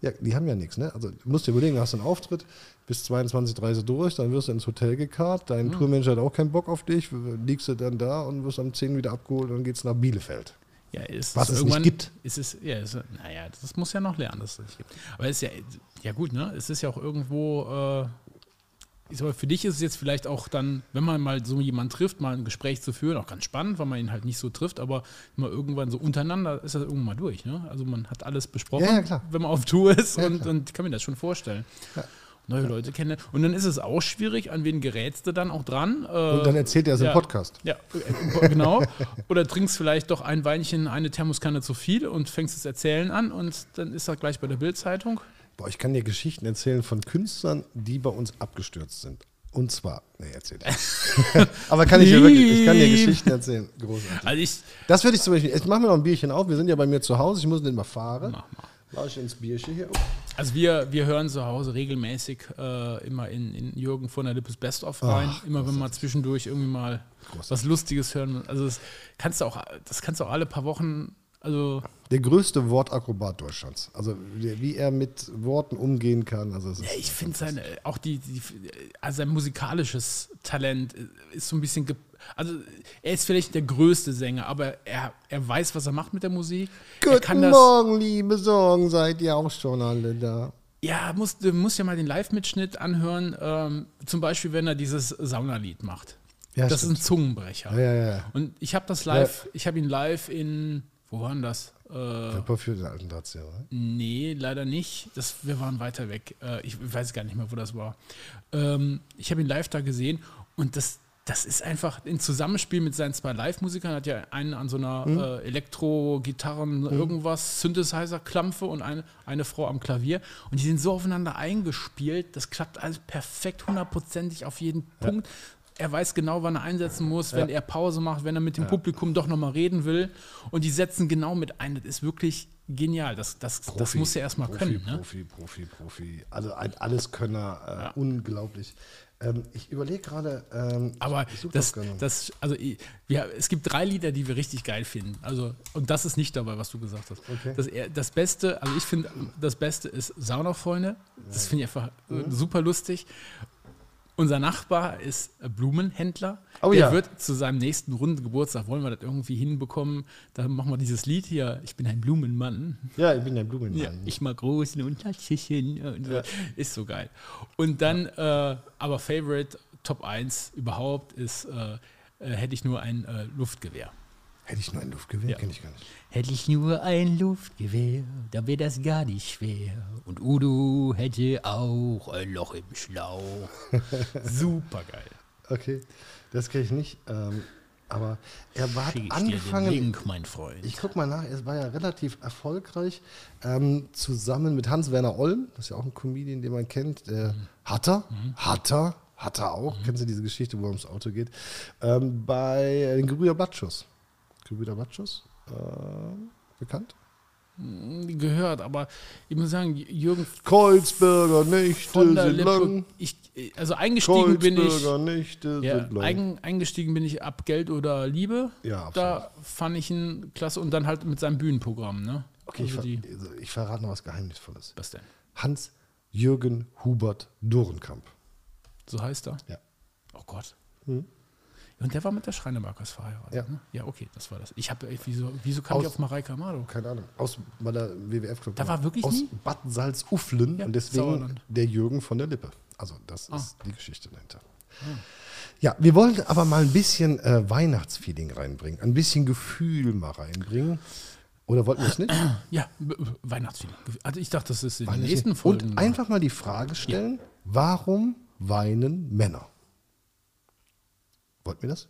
ja, die haben ja nichts. Ne? Also du musst dir überlegen, du hast einen Auftritt, bis 22, 30 durch, dann wirst du ins Hotel gekarrt. Dein Tourmanager hat auch keinen Bock auf dich. Liegst du dann da und wirst am 10 wieder abgeholt und dann geht's nach Bielefeld. Ja, ist Was es nicht irgendwann, gibt. Ist es, ja, ist, naja, das muss ja noch lernen, dass es nicht gibt. Aber es ist ja, ja gut, ne? Es ist ja auch irgendwo, äh, ich sag mal, für dich ist es jetzt vielleicht auch dann, wenn man mal so jemanden trifft, mal ein Gespräch zu führen, auch ganz spannend, weil man ihn halt nicht so trifft, aber mal irgendwann so untereinander ist das irgendwann mal durch, ne? Also man hat alles besprochen, Ja, ja, wenn man auf Tour ist Ja, und, und ich kann mir das schon vorstellen. Neue Leute kennen. Und dann ist es auch schwierig, an wen gerätst du dann auch dran? Und dann erzählt er es ja. im Podcast. ja, äh, genau. Oder trinkst vielleicht doch ein Weinchen, eine Thermoskanne zu viel und fängst das Erzählen an und dann ist er gleich bei der Bildzeitung. Boah, ich kann dir Geschichten erzählen von Künstlern, die bei uns abgestürzt sind. Und zwar, nee, erzähl. (laughs) Aber kann ich dir wirklich, ich kann dir Geschichten erzählen. Großartig. Also ich, Das würde ich zum Beispiel, jetzt machen wir noch ein Bierchen auf. Wir sind ja bei mir zu Hause, ich muss den mal fahren. Mach mal. Ich ins Bierchen hier. Also wir, wir hören zu Hause regelmäßig äh, immer in, in Jürgen von der Lippes Best of rein. Ach, immer wenn wir zwischendurch irgendwie mal was Lustiges hören. Also das kannst du auch, das kannst du auch alle paar Wochen, also Der größte Wortakrobat Deutschlands. Also wie er mit Worten umgehen kann. Also ja, ich finde sein, auch die, die, also sein musikalisches Talent ist so ein bisschen, also er ist vielleicht der größte Sänger, aber er, er weiß, was er macht mit der Musik. Guten Morgen, liebe Sorgen, seid ihr auch schon alle da? Ja, musst, du musst ja mal den Live-Mitschnitt anhören. Ähm, zum Beispiel, wenn er dieses Saunalied macht. Ja, das stimmt. ist ein Zungenbrecher. Ja, ja, ja. Und ich habe das live, ich habe ihn live in, wo war denn das? Äh, alten Drahtzieher, oder? nee, leider nicht. Das, wir waren weiter weg. Äh, ich weiß gar nicht mehr, wo das war. Ähm, ich habe ihn live da gesehen und das, das ist einfach ein Zusammenspiel mit seinen zwei Live-Musikern. Hat ja einen an so einer äh, Elektro-Gitarren, irgendwas, Synthesizer-Klampfe und eine, eine Frau am Klavier. Und die sind so aufeinander eingespielt. Das klappt alles perfekt, hundertprozentig auf jeden Punkt. Er weiß genau, wann er einsetzen muss, wenn er Pause macht, wenn er mit dem Publikum doch nochmal reden will. Und die setzen genau mit ein. Das ist wirklich genial. Das, das, das Profi, muss er erstmal Profi, können. Ne? Profi, Profi, Profi. Also ein Alleskönner, äh, unglaublich. Ähm, ich überlege gerade, ähm, Aber das, gerne. das, also ich- wir, es gibt drei Lieder, die wir richtig geil finden. Also, und das ist nicht dabei, was du gesagt hast. Okay. Das, das Beste, also ich finde, das Beste ist Saunafreunde. Das finde ich einfach äh, Mhm. super lustig. Unser Nachbar ist Blumenhändler. Oh Der ja. wird zu seinem nächsten runden Geburtstag, wollen wir das irgendwie hinbekommen, da machen wir dieses Lied hier, ich bin ein Blumenmann. ja, ich bin der Blumenmann. Ja, ich mag großen Unterschichten. Und so. Ist so geil. Und dann, äh, aber Favorite, Top 1 überhaupt ist, äh, äh, hätte ich nur ein äh, Luftgewehr. Hätte ich nur ein Luftgewehr? Ja. Kenn ich gar nicht. Hätte ich nur ein Luftgewehr, dann wäre das gar nicht schwer. Und Udo hätte auch ein Loch im Schlauch. (laughs) Super geil. Okay, das kenne ich nicht. Ähm, aber er war, angefangen, Link, mein Freund. ich guck mal nach, er war ja relativ erfolgreich, ähm, zusammen mit Hans-Werner Olm, das ist ja auch ein Comedian, den man kennt. Der Mhm. Hat er, hat er, hat er auch. Kennst du diese Geschichte, wo er ums Auto geht? Ähm, bei den Gebrüder Batschus. Gebrüder Batschus, ähm, bekannt? gehört, aber ich muss sagen, Jürgen Kreuzberger Nächte sind lang. ich, also eingestiegen bin ich, Kreuzberger Nächte Ja, sind lang. eigen, eingestiegen bin ich ab Geld oder Liebe. Ja, absolut. Da fand ich ihn klasse und dann halt mit seinem Bühnenprogramm, ne? Okay, ich, also ver die, also ich verrate noch was Geheimnisvolles. was denn? Hans-Jürgen Hubert Dorenkamp. So heißt er? Ja. Oh Gott. Und der war mit der Schreinemarkers verheiratet. Ja. Ne? ja, okay, das war das. Ich habe, wieso, wieso kam ich Aus- auf Mareike Amado? Keine Ahnung. Aus bei der WWF-Club. Da war wirklich Aus nie? Bad Salzuflen Ja, und deswegen Sauerland. der Jürgen von der Lippe. Also, das Ah. ist die Geschichte dahinter. Ja, wir wollen aber mal ein bisschen äh, Weihnachtsfeeling reinbringen. Ein bisschen Gefühl mal reinbringen. Oder wollten wir es nicht? Ja, Weihnachtsfeeling. Also ich dachte, das ist in den Weihnachten. nächsten Folgen. Und einfach mal die Frage stellen, warum weinen Männer? Wollten wir das?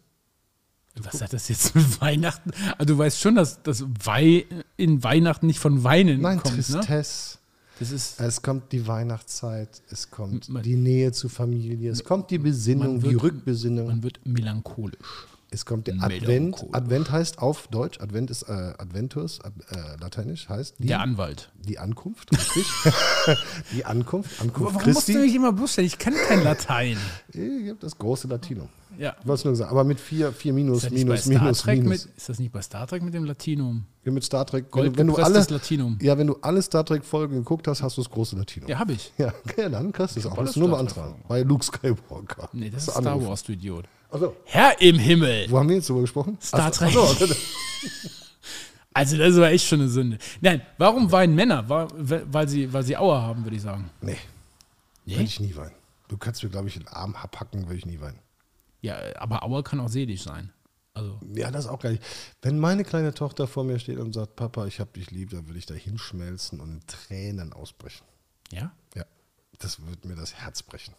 was hat das jetzt mit Weihnachten? Also du weißt schon, dass das Wei in Weihnachten nicht von Weinen Nein, kommt, ne? Tristesse. Das ist Es kommt die Weihnachtszeit, es kommt Man- die Nähe zur Familie, es kommt die Besinnung, man die wird- Rückbesinnung, man wird melancholisch. Es kommt der. Advent. Advent heißt auf Deutsch, Advent ist äh, Adventus, ad, äh, lateinisch heißt die, Der Anwalt. die Ankunft, richtig? (laughs) die Ankunft, Ankunft Warum musst du Christi. mich immer bloßstellen? Ich kann kein Latein. Ich hab das große Latinum. Ja. Ich wollte nur sagen, aber mit vier, vier Minus, Ist das, Minus, Minus, Minus. Mit, ist das nicht bei Star Trek mit dem Latinum? Ja, mit Star Trek, wenn, du- wenn du alle, Latinum. ja, wenn du alle Star Trek-Folgen geguckt hast, hast du das große Latinum. Ja, habe ich. Ja, (laughs) ja, dann kriegst du es auch. Musst du nur beantragen. Bei Luke Skywalker. Nee, das ist Musst du Star. Wars, du Idiot. Achso, Herr im Himmel! wo haben wir jetzt drüber gesprochen? Star so, Trek. so. (laughs) Also, das war echt schon eine Sünde. Nein, warum weinen Männer? Weil sie, weil sie Aua haben, würde ich sagen. Nee, Nee? würde ich nie weinen. Du kannst mir, glaube ich, den Arm abhacken, würde ich nie weinen. Ja, aber Aua kann auch seelisch sein. Also, Ja, das ist auch geil. Wenn meine kleine Tochter vor mir steht und sagt, Papa, ich hab dich lieb, dann würde ich da hinschmelzen und in Tränen ausbrechen. ja? Ja, das wird mir das Herz brechen.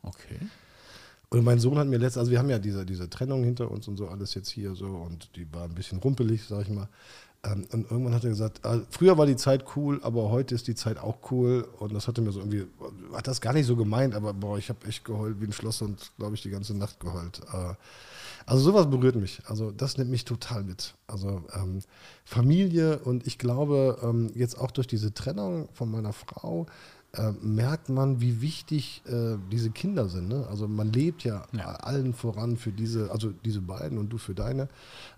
Okay. Und mein Sohn hat mir letztens, also wir haben ja diese, diese Trennung hinter uns und so alles jetzt hier so und die war ein bisschen rumpelig, sag ich mal. Ähm, und irgendwann hat er gesagt, äh, früher war die Zeit cool, aber heute ist die Zeit auch cool. Und das hatte mir so irgendwie, hat das gar nicht so gemeint, aber boah, ich habe echt geheult wie ein Schloss und glaube ich die ganze Nacht geheult. Äh, also sowas berührt mich. Also das nimmt mich total mit. Also ähm, Familie und ich glaube, ähm, jetzt auch durch diese Trennung von meiner Frau, äh, merkt man, wie wichtig äh, diese Kinder sind. Ne? Also man lebt ja, Ja. allen voran für diese, also diese beiden und du für deine,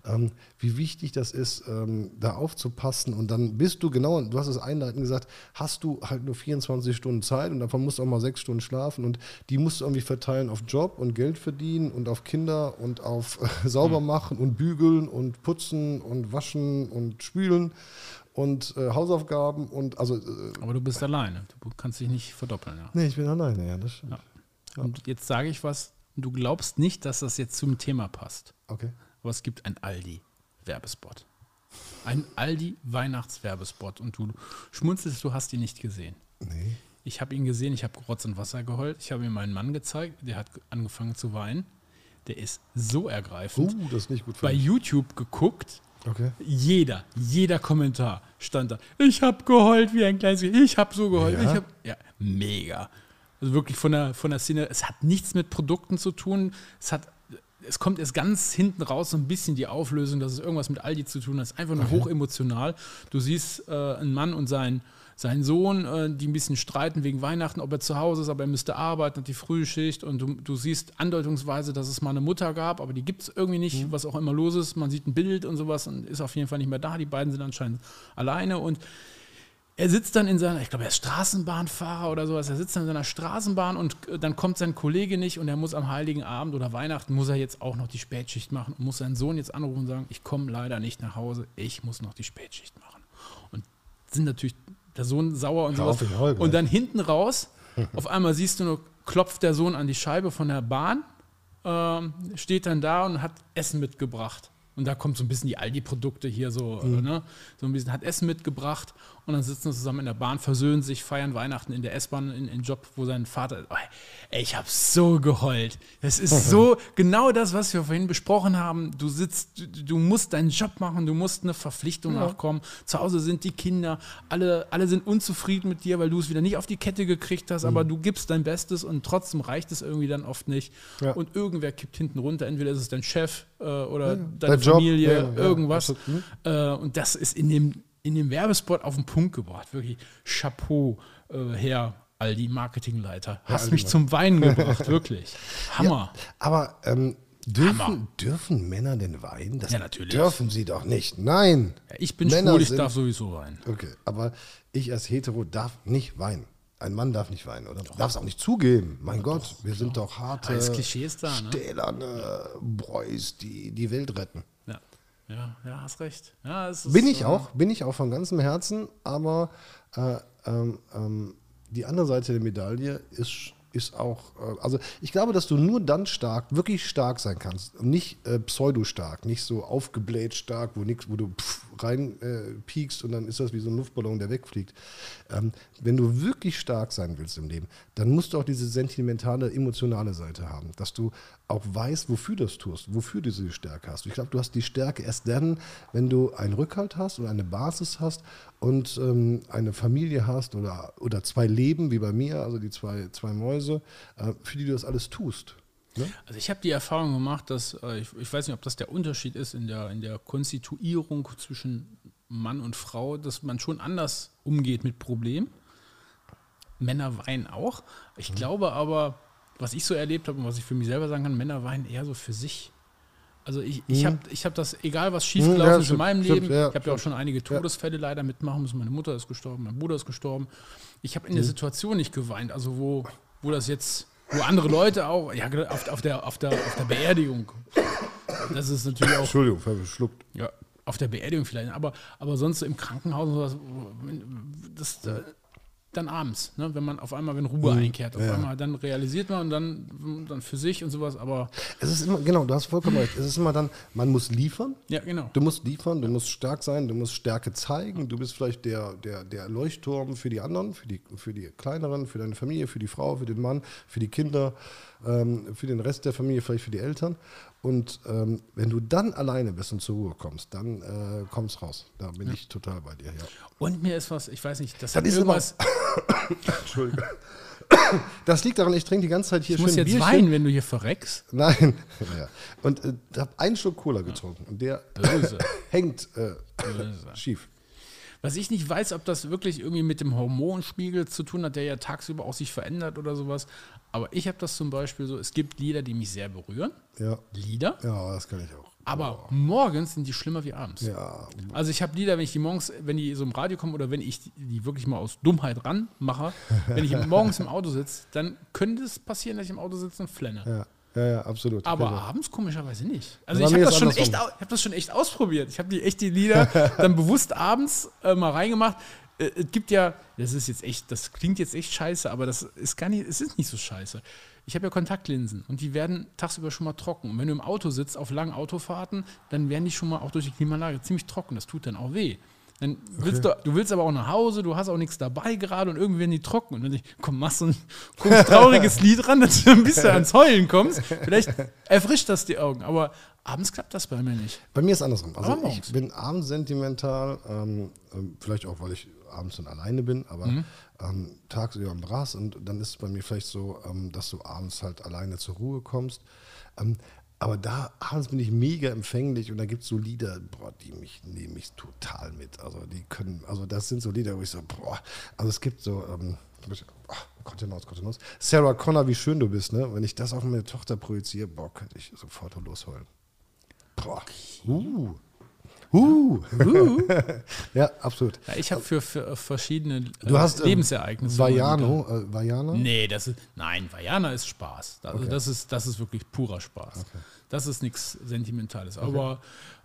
ähm, wie wichtig das ist, ähm, da aufzupassen. Und dann bist du genau, du hast es einleitend gesagt, hast du halt nur 24 Stunden Zeit und davon musst du auch mal sechs Stunden schlafen und die musst du irgendwie verteilen auf Job und Geld verdienen und auf Kinder und auf äh, (laughs) sauber machen und bügeln und putzen und waschen und spülen und äh, Hausaufgaben und also äh, Aber du bist alleine. Du kannst dich nicht verdoppeln. Ja. Nee, ich bin alleine, ja, das stimmt. Ja. Und jetzt sage ich was, du glaubst nicht, dass das jetzt zum Thema passt. Okay. Aber es gibt ein Aldi-Werbespot. Ein Aldi-Weihnachtswerbespot. Und du schmunzelst, du hast ihn nicht gesehen. Nee. Ich habe ihn gesehen, ich habe Rotz und Wasser geheult. Ich habe ihm meinen Mann gezeigt, der hat angefangen zu weinen. Der ist so Uh, ergreifend. das ist nicht gut für Bei mich. YouTube geguckt, Okay. jeder, jeder Kommentar stand da. Ich habe geheult wie ein kleines Kind. Ich habe so geheult. Ja? Ich hab, ja, mega. Also wirklich von der, von der Szene. Es hat nichts mit Produkten zu tun. Es hat, es kommt erst ganz hinten raus so ein bisschen die Auflösung, dass es irgendwas mit Aldi zu tun hat. Es ist einfach nur hochemotional. Du siehst äh, einen Mann und seinen, seinen Sohn, äh, die ein bisschen streiten wegen Weihnachten, ob er zu Hause ist, aber er müsste arbeiten, hat die Frühschicht und du, du siehst andeutungsweise, dass es mal eine Mutter gab, aber die gibt es irgendwie nicht, was auch immer los ist. Man sieht ein Bild und sowas und ist auf jeden Fall nicht mehr da. Die beiden sind anscheinend alleine und er sitzt dann in seiner, ich glaube, er ist Straßenbahnfahrer oder sowas, er sitzt dann in seiner Straßenbahn und äh, dann kommt sein Kollege nicht und er muss am Heiligen Abend oder Weihnachten, muss er jetzt auch noch die Spätschicht machen und muss seinen Sohn jetzt anrufen und sagen, ich komme leider nicht nach Hause, ich muss noch die Spätschicht machen. Und sind natürlich der Sohn sauer und sowas. Und dann hinten raus, auf einmal siehst du nur, klopft der Sohn an die Scheibe von der Bahn, ähm, steht dann da und hat Essen mitgebracht. Und da kommt so ein bisschen die Aldi-Produkte hier so, Mhm. äh, ne? So ein bisschen, hat Essen mitgebracht und dann sitzen sie zusammen in der Bahn, versöhnen sich, feiern Weihnachten in der S-Bahn, in, in Job, wo sein Vater. Oh, ey, ich habe so geheult. Das ist (laughs) so genau das, was wir vorhin besprochen haben. Du sitzt, du, du musst deinen Job machen, du musst eine Verpflichtung nachkommen. Zu Hause sind die Kinder, alle, alle sind unzufrieden mit dir, weil du es wieder nicht auf die Kette gekriegt hast, aber du gibst dein Bestes und trotzdem reicht es irgendwie dann oft nicht. Ja. Und irgendwer kippt hinten runter, entweder ist es dein Chef äh, oder der deine Job, Familie, ja, ja, irgendwas. absolut. Äh, und das ist in dem, in dem Werbespot auf den Punkt gebracht. Wirklich Chapeau, äh, Herr Aldi, Marketingleiter. Hast Aldi, mich zum Weinen (laughs) gebracht, wirklich. Hammer. Aber ähm, dürfen, Hammer. dürfen Männer denn weinen? Das Ja, natürlich. dürfen sie doch nicht. Nein. Ja, ich bin Männer schwul, ich sind- darf sowieso weinen. Okay, aber ich als Hetero darf nicht weinen. Ein Mann darf nicht weinen, oder? Darf es auch nicht zugeben. Mein Gott, wir sind doch harte, Aber das Klischee ist da, ne? stählerne Boys, die die Welt retten. Ja. Ja, hast recht. Ja, es ist, Bin ich äh, auch, bin ich auch von ganzem Herzen, aber äh, ähm, ähm, die andere Seite der Medaille ist, ist auch, äh, also ich glaube, dass du nur dann stark, wirklich stark sein kannst und nicht äh, pseudo-stark, nicht so aufgebläht stark, wo nix, wo du pff, rein äh, und dann ist das wie so ein Luftballon, der wegfliegt. Ähm, wenn du wirklich stark sein willst im Leben, dann musst du auch diese sentimentale, emotionale Seite haben, dass du auch weißt, wofür du das tust, wofür du diese Stärke hast. Ich glaube, du hast die Stärke erst dann, wenn du einen Rückhalt hast oder eine Basis hast und ähm, eine Familie hast oder, oder zwei Leben, wie bei mir, also die zwei, zwei Mäuse, äh, für die du das alles tust. Ne? Also ich habe die Erfahrung gemacht, dass, äh, ich, ich weiß nicht, ob das der Unterschied ist in der, in der Konstituierung zwischen Mann und Frau, dass man schon anders umgeht mit Problemen. Männer weinen auch. Ich glaube aber, was ich so erlebt habe und was ich für mich selber sagen kann, Männer weinen eher so für sich. Also ich, ich habe ich hab das, egal was schiefgelaufen Mhm, ja, ist in meinem stimmt, Leben, ja, ich habe ja auch schon einige Todesfälle leider mitmachen müssen. Meine Mutter ist gestorben, mein Bruder ist gestorben. Ich habe in Mhm. der Situation nicht geweint, also wo, wo das jetzt, wo andere Leute auch, ja, auf, auf, der, auf, der, auf der Beerdigung. Das ist natürlich auch Entschuldigung, verschluckt. ja, auf der Beerdigung vielleicht, aber, aber sonst so im Krankenhaus und sowas, das, dann abends, ne, wenn man auf einmal, wenn Ruhe einkehrt, auf ja. einmal, dann realisiert man und dann, dann für sich und sowas, aber Es ist immer, genau, du hast vollkommen recht. Es ist immer dann, man muss liefern, ja, genau. Du musst liefern, du musst stark sein, du musst Stärke zeigen. Du bist vielleicht der, der, der Leuchtturm für die anderen, für die, für die Kleineren, für deine Familie, für die Frau, für den Mann, für die Kinder. ähm, für den Rest der Familie, vielleicht für die Eltern. Und ähm, wenn du dann alleine bist und zur Ruhe kommst, dann äh, kommst raus. Da bin ich total bei dir, ja. Und mir ist was, ich weiß nicht, das, Das hat ist irgendwas. (coughs) Entschuldigung. Das liegt daran, ich trinke die ganze Zeit hier Ich muss schön jetzt Bierchen. weinen, wenn du hier verreckst. Nein. (laughs) Ja. Und äh, habe einen Schluck Cola getrunken und der (coughs) hängt äh, schief. Was ich nicht weiß, ob das wirklich irgendwie mit dem Hormonspiegel zu tun hat, der ja tagsüber auch sich verändert oder sowas. Aber ich habe das zum Beispiel so, es gibt Lieder, die mich sehr berühren. Ja. Lieder. ja, das kann ich auch. Aber morgens sind die schlimmer wie abends. Ja, Also ich habe Lieder, wenn ich die morgens, wenn die so im Radio kommen oder wenn ich die, die wirklich mal aus Dummheit ranmache, wenn ich (laughs) morgens im Auto sitze, dann könnte es passieren, dass ich im Auto sitze und flenne. ja, ja, ja absolut. Aber Genau. abends komischerweise nicht. Also ich habe das, schon echt ich hab das schon echt ausprobiert. Ich habe die echt die Lieder (laughs) dann bewusst abends äh, mal reingemacht. Äh, es gibt ja, das ist jetzt echt, das klingt jetzt echt scheiße, aber das ist gar nicht, es ist nicht so scheiße. Ich habe ja Kontaktlinsen und die werden tagsüber schon mal trocken. Und wenn du im Auto sitzt, auf langen Autofahrten, dann werden die schon mal auch durch die Klimaanlage ziemlich trocken. Das tut dann auch weh. Dann willst du, du willst aber auch nach Hause, du hast auch nichts dabei gerade und irgendwie werden die trocken. Und dann ich, komm, mach so ein komisch trauriges (laughs) Lied ran, dass du ein bisschen ans Heulen kommst. Vielleicht erfrischt das die Augen. Aber abends klappt das bei mir nicht. Bei mir ist andersrum. Also Aber ich morgens. bin abends sentimental, ähm, ähm, vielleicht auch, weil ich abends dann alleine bin, aber Mhm. ähm, tagsüber am Gras und dann ist es bei mir vielleicht so, ähm, dass du abends halt alleine zur Ruhe kommst. Ähm, aber da abends bin ich mega empfänglich und da gibt es so Lieder, boah, die mich nehmen mich total mit. Also die können, also das sind so Lieder, wo ich so, boah, also es gibt so, ähm, ach, Kontenance, Kontenance. Sarah Connor, wie schön du bist, ne? Wenn ich das auf meine Tochter projiziere, boah, könnte ich sofort losheulen. Boah. Uh. Uh. ja, absolut. Ja, ich habe für, für verschiedene äh, Du hast ähm, Lebensereignisse. Vajano, äh, Vajana? Nee, das ist. Nein, Vajana ist Spaß. Also Okay. das, ist, das ist wirklich purer Spaß. Das ist nichts Sentimentales. Aber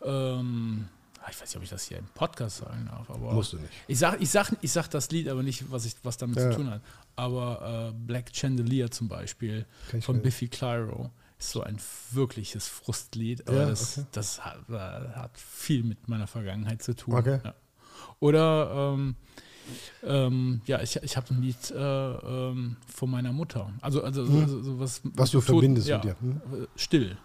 ähm, ah, ich weiß nicht, ob ich das hier im Podcast sagen darf. Aber Musst du nicht. Ich sag, ich sag, ich sag das Lied, aber nicht, was, ich, was damit Ja. zu tun hat. Aber äh, Black Chandelier zum Beispiel von. Biffy Clyro ist so ein wirkliches Frustlied. Aber Ja, das, okay. das hat, äh, hat viel mit meiner Vergangenheit zu tun. Okay. Ja. Oder ähm, ähm, ja, ich, ich habe ein Lied äh, ähm, von meiner Mutter. Also, also, also so was, Hm. Was du Tod- verbindest ja, mit dir, hm? äh, Still.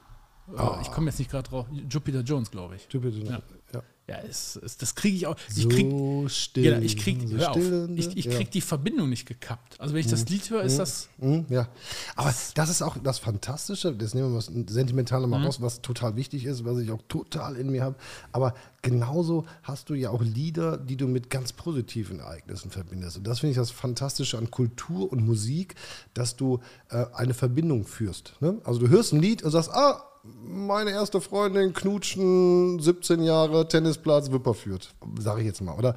Ah. Ich komme jetzt nicht gerade drauf. Jupiter Jones, glaube ich. Du bitte. Ja. Ja. Ja, es, es, das kriege ich auch. Ich krieg, so still. Genau, ich krieg, so still, ich, ich ja. krieg die Verbindung nicht gekappt. Also wenn ich das Lied höre, ist das, Mhm, ja, aber das ist auch das Fantastische, das nehmen wir was Sentimentale Mhm. mal raus, was total wichtig ist, was ich auch total in mir habe. Aber genauso hast du ja auch Lieder, die du mit ganz positiven Ereignissen verbindest. Und das finde ich das Fantastische an Kultur und Musik, dass du äh, eine Verbindung führst. Ne? Also du hörst ein Lied und sagst, ah, meine erste Freundin knutschen, 17 Jahre, Tennisplatz, Wipper führt, sage ich jetzt mal. Oder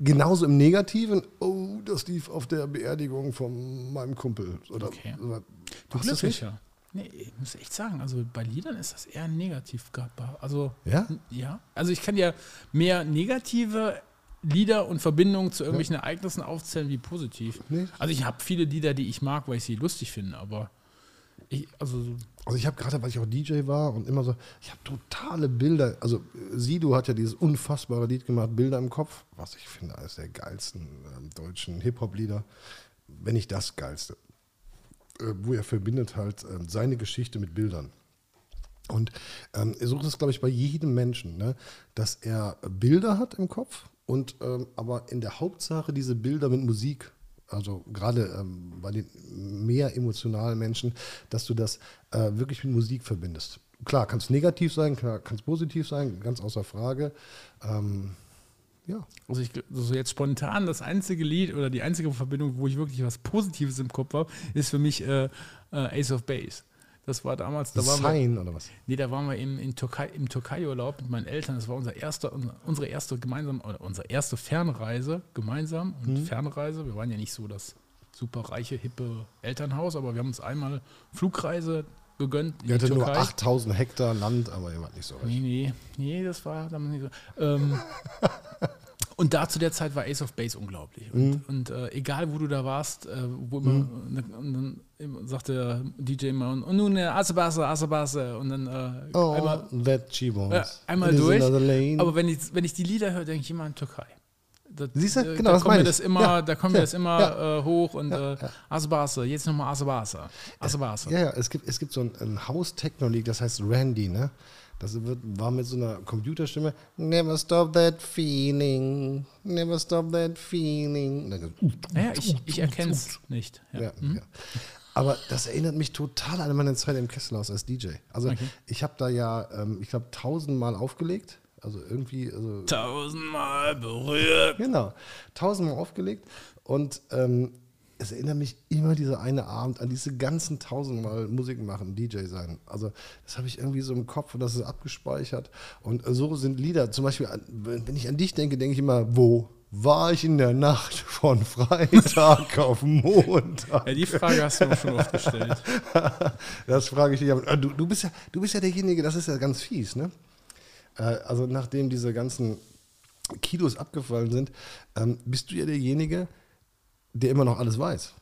genauso im Negativen, oh, das lief auf der Beerdigung von meinem Kumpel. Oder, Okay. oder du glücklicher. Nee, ich muss echt sagen, also bei Liedern ist das eher negativ gerade. Also, Ja? ja. Also ich kann ja mehr negative Lieder und Verbindungen zu irgendwelchen Ereignissen aufzählen wie positiv. Nee. Also ich habe viele Lieder, die ich mag, weil ich sie lustig finde, aber ich, also Also ich habe gerade, weil ich auch DJ war und immer so, ich habe totale Bilder. Also äh, Sido hat ja dieses unfassbare Lied gemacht, Bilder im Kopf, was ich finde eines der geilsten ähm, deutschen Hip-Hop-Lieder, wenn nicht das geilste. Äh, wo er verbindet halt ähm, seine Geschichte mit Bildern. Und ähm, er sucht es, glaube ich, bei jedem Menschen, ne, dass er Bilder hat im Kopf und ähm, aber in der Hauptsache diese Bilder mit Musik, also gerade ähm, bei den mehr emotionalen Menschen, dass du das äh, wirklich mit Musik verbindest. Klar, kann es negativ sein, kann es positiv sein, ganz außer Frage. Ähm, ja, Also, ich, also jetzt spontan das einzige Lied oder die einzige Verbindung, wo ich wirklich was Positives im Kopf habe, ist für mich äh, äh, Ace of Base. Das war damals, da waren wir, Sein oder was? nee, da waren wir im, in Türkei, im Türkei-Urlaub mit meinen Eltern. Das war unser erster, unser, unsere erste gemeinsam, oder unsere erste Fernreise gemeinsam. Und Mhm. Fernreise, wir waren ja nicht so das super reiche, hippe Elternhaus, aber wir haben uns einmal Flugreise gegönnt in Er die hatte nur Türkei. 8000 Hektar Land, aber er war nicht so reich. Nee, nee, nee, das war damals nicht so. Ähm, (laughs) und da zu der Zeit war Ace of Base unglaublich. Und, Mhm. und äh, egal, wo du da warst, äh, wo immer, und dann sagte der DJ immer, und nun äh, Asabasse, Asabasse, und dann äh, Oh, einmal, that she wants. ja, einmal durch. Aber wenn ich, wenn ich die Lieder höre, denke ich immer an Türkei. das, Siehst du? äh, Genau, da das kommt mir das immer, Ja, da kommt mir ja, das immer äh, hoch und äh, Asbase, jetzt nochmal Asbase. Asbase. Ja, ja, es gibt, es gibt so ein, ein Haus-Techno-Lied, das heißt Randy, ne? Das wird, war mit so einer Computerstimme. Never stop that feeling. Never stop that feeling. Dann geht's, Ja, ich, ich erkenne es nicht. Ja. Ja, ja. Aber das erinnert mich total an meine Zeit im Kesselhaus als DJ. Also ich habe da ja, ähm, ich glaube, tausendmal aufgelegt. Also irgendwie, also Tausendmal berührt. Genau, tausendmal aufgelegt und ähm, es erinnert mich immer dieser eine Abend an diese ganzen tausendmal Musik machen, DJ sein. Also das habe ich irgendwie so im Kopf und das ist abgespeichert. Und so sind Lieder, zum Beispiel, wenn ich an dich denke, denke ich immer, wo war ich in der Nacht von Freitag auf Montag? (laughs) Ja, die Frage hast du mir schon oft gestellt. (laughs) Das frage ich dich. aber, äh, Du, du, bist ja, du bist ja derjenige, das ist ja ganz fies, ne? Äh, Also nachdem diese ganzen Kilos abgefallen sind, ähm, bist du ja derjenige, der immer noch alles weiß.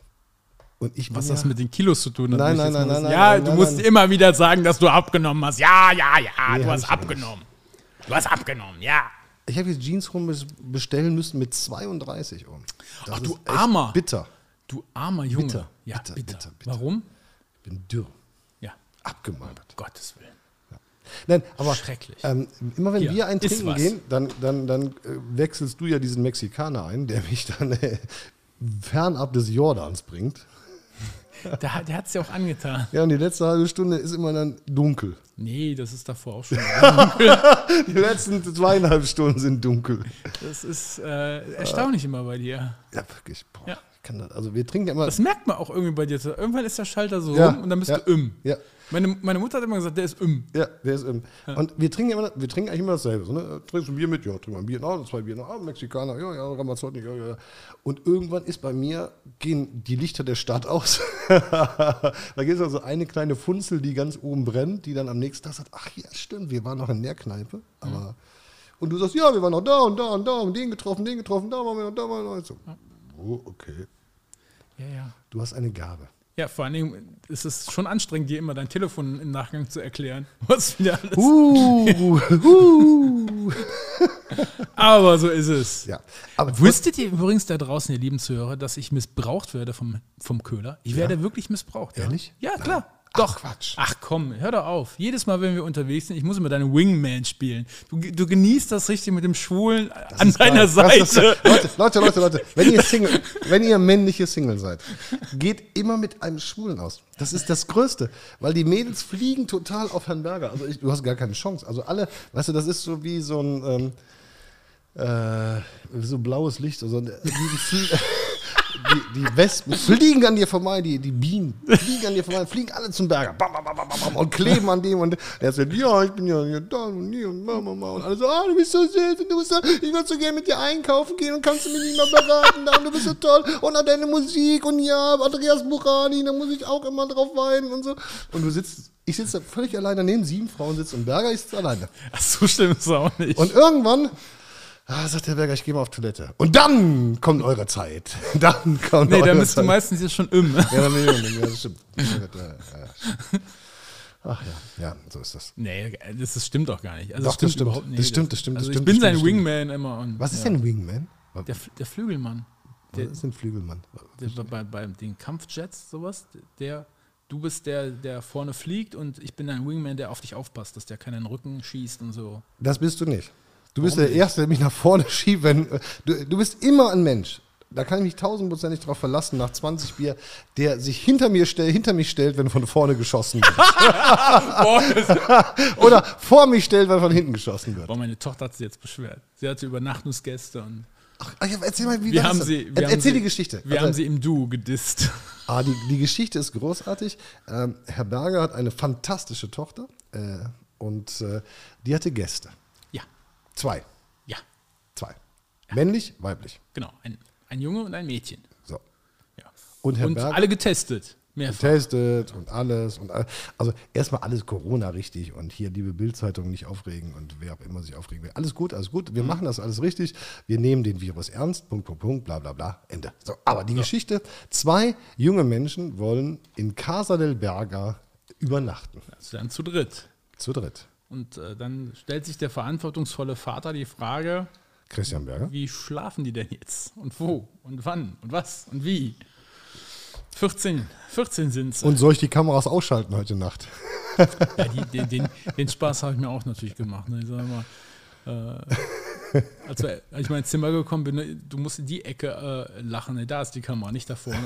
Und ich Was ja, das mit den Kilos zu tun hat. Nein, nein, nein, wissen. nein, Ja, nein, du nein, musst nein. immer wieder sagen, dass du abgenommen hast. Ja, ja, ja, Nee, du hast abgenommen. Du hast abgenommen, ja. Ich habe jetzt Jeans rum bestellen müssen mit 32 Euro. Das Ach, du Armer. Bitter. Du armer Junge. Bitter, ja, bitter, bitter, bitter, bitter. Warum? Ich bin dürr. Ja, Abgemagert. Gottes Willen. Nein, aber Schrecklich. Ähm, immer wenn Hier, wir ein Trinken gehen, dann, dann, dann äh, wechselst du ja diesen Mexikaner ein, der mich dann äh, fernab des Jordans bringt. (laughs) Der, hat- der hat es ja auch angetan. Ja, und die letzte halbe Stunde ist immer dann dunkel. Nee, das ist davor auch schon. (laughs) Die letzten zweieinhalb Stunden sind dunkel. Das ist äh, erstaunlich immer bei dir. Ja, wirklich. Boah, Ja. Das, also wir trinken ja immer. Das merkt man auch irgendwie bei dir. Irgendwann ist der Schalter so Ja, rum und dann bist ja, du im. ja. Meine, meine Mutter hat immer gesagt, der ist im. Ja, der ist im. Und wir trinken, immer, wir trinken eigentlich immer dasselbe. So, ne? Trinkst du ein Bier mit? Ja, trink mal ein Bier. Na, zwei Bier. Ah, Mexikaner. Ja, ja, Ramazotti. Ja, ja. Und irgendwann ist bei mir, gehen die Lichter der Stadt aus. (laughs) da gibt es also eine kleine Funzel, die ganz oben brennt, die dann am nächsten Tag sagt, ach ja, stimmt, wir waren noch in der Kneipe. Aber Und du sagst, ja, wir waren noch da und da und da und den getroffen, den getroffen, da waren wir noch, da waren wir noch. So, oh, okay. Ja, ja. Du hast eine Gabe. Ja, vor allen Dingen ist es schon anstrengend, dir immer dein Telefon im Nachgang zu erklären, (laughs) was wieder alles. Uh, uh. (laughs) Aber so ist es. Ja, aber Wusstet ihr übrigens da draußen, ihr lieben Zuhörer, dass ich missbraucht werde vom, vom Köhler? Ich werde wirklich missbraucht. ja. Ehrlich? Ja, klar. Ach, Doch. Quatsch. Ach komm, hör doch auf. Jedes Mal, wenn wir unterwegs sind, ich muss immer deinen Wingman spielen. Du, du genießt das richtig mit dem Schwulen an ist deiner geil. Das Seite. (laughs) Leute, Leute, Leute, Leute, wenn ihr Single, wenn ihr männliche Single seid, geht immer mit einem Schwulen aus. Das ist das Größte, weil die Mädels fliegen total auf Herrn Berger. Also ich, du hast gar keine Chance. Also alle, weißt du, das ist so wie so ein ähm, äh, so blaues Licht. Also die, die, Wespen fliegen an dir vorbei, die, die Bienen fliegen an dir vorbei, fliegen alle zum Berger bam, bam, bam, und kleben an dem und er sagt, ja, ich bin ja hier da und hier und Mama, Mama. Und alle so, ah, du bist so süß und du bist so, ich würde so gerne mit dir einkaufen gehen und kannst du mich nicht mal beraten und du bist so toll und auch deine Musik und ja, Andreas Burani, da muss ich auch immer drauf weinen und so. Und du sitzt, ich sitze völlig alleine daneben, sieben Frauen sitzen und Berger ist alleine. Ach, so schlimm ist es auch nicht. Und irgendwann ah, sagt der Berger, ich gehe mal auf Toilette. Und dann kommt eure Zeit. (laughs) Dann kommt nee, eure dann bist du Zeit. meistens jetzt schon im. Ja, unten. ja, das stimmt. Ach ja, ja, so ist das. Nee, das, das stimmt doch gar nicht. Also Doch, das das stimmt. überhaupt nicht. Das stimmt, das stimmt, das Also stimmt, ich bin sein stimmt, Wingman immer. Und, Was ist ja. denn ein Wingman? Der, der Flügelmann. Der, Was ist ein Flügelmann? der, bei, bei den Kampfjets, sowas, der, du bist der, der vorne fliegt und ich bin ein Wingman, der auf dich aufpasst, dass der keinen Rücken schießt und so. Das bist du nicht. Du bist Warum der Erste, der mich nach vorne (laughs) schiebt. Wenn, du, du bist immer ein Mensch. Da kann ich mich tausendprozentig drauf verlassen, nach 20 Bier, der sich hinter mir stell, hinter mich stellt, wenn von vorne geschossen wird. (laughs) (laughs) Oder vor mich stellt, wenn von hinten geschossen wird. Boah, meine Tochter hat sich jetzt beschwert. Sie hatte Übernachtungsgäste und Ach, erzähl mal, wie wir war haben das sie. Wir Er- haben Erzähl sie, die Geschichte. Wir Also- haben sie im Duo gedisst. Ah, die, die Geschichte ist großartig. Ähm, Herr Berger hat eine fantastische Tochter äh, und äh, die hatte Gäste. Ja, Zwei. ja, Zwei. Männlich, weiblich. genau. Ein, ein Junge und ein Mädchen. So. Ja. Und Herr Und Berger alle getestet. Mehrfach. getestet und alles. Und all- also erstmal alles Corona richtig und hier liebe Bildzeitung nicht aufregen und wer auch immer sich aufregen will. Alles gut, alles gut. Wir machen das alles richtig. Wir nehmen den Virus ernst. Punkt, Punkt, Punkt, bla bla bla. Ende. So, aber die Geschichte: Zwei junge Menschen wollen in Casa del Berga übernachten. Also dann zu dritt. Zu dritt. Und äh, dann stellt sich der verantwortungsvolle Vater die Frage, Christian Berger. Wie schlafen die denn jetzt? Und wo? Und wann? Und was? Und wie? 14, 14 sind sie. Und soll ich die Kameras ausschalten heute Nacht? Ja, die, den, den, den Spaß habe ich mir auch natürlich gemacht. Ne? Ich sag mal, äh, als, wir, als ich mal ins Zimmer gekommen bin, ne, du musst in die Ecke äh, lachen. Ne? Da ist die Kamera, nicht da vorne.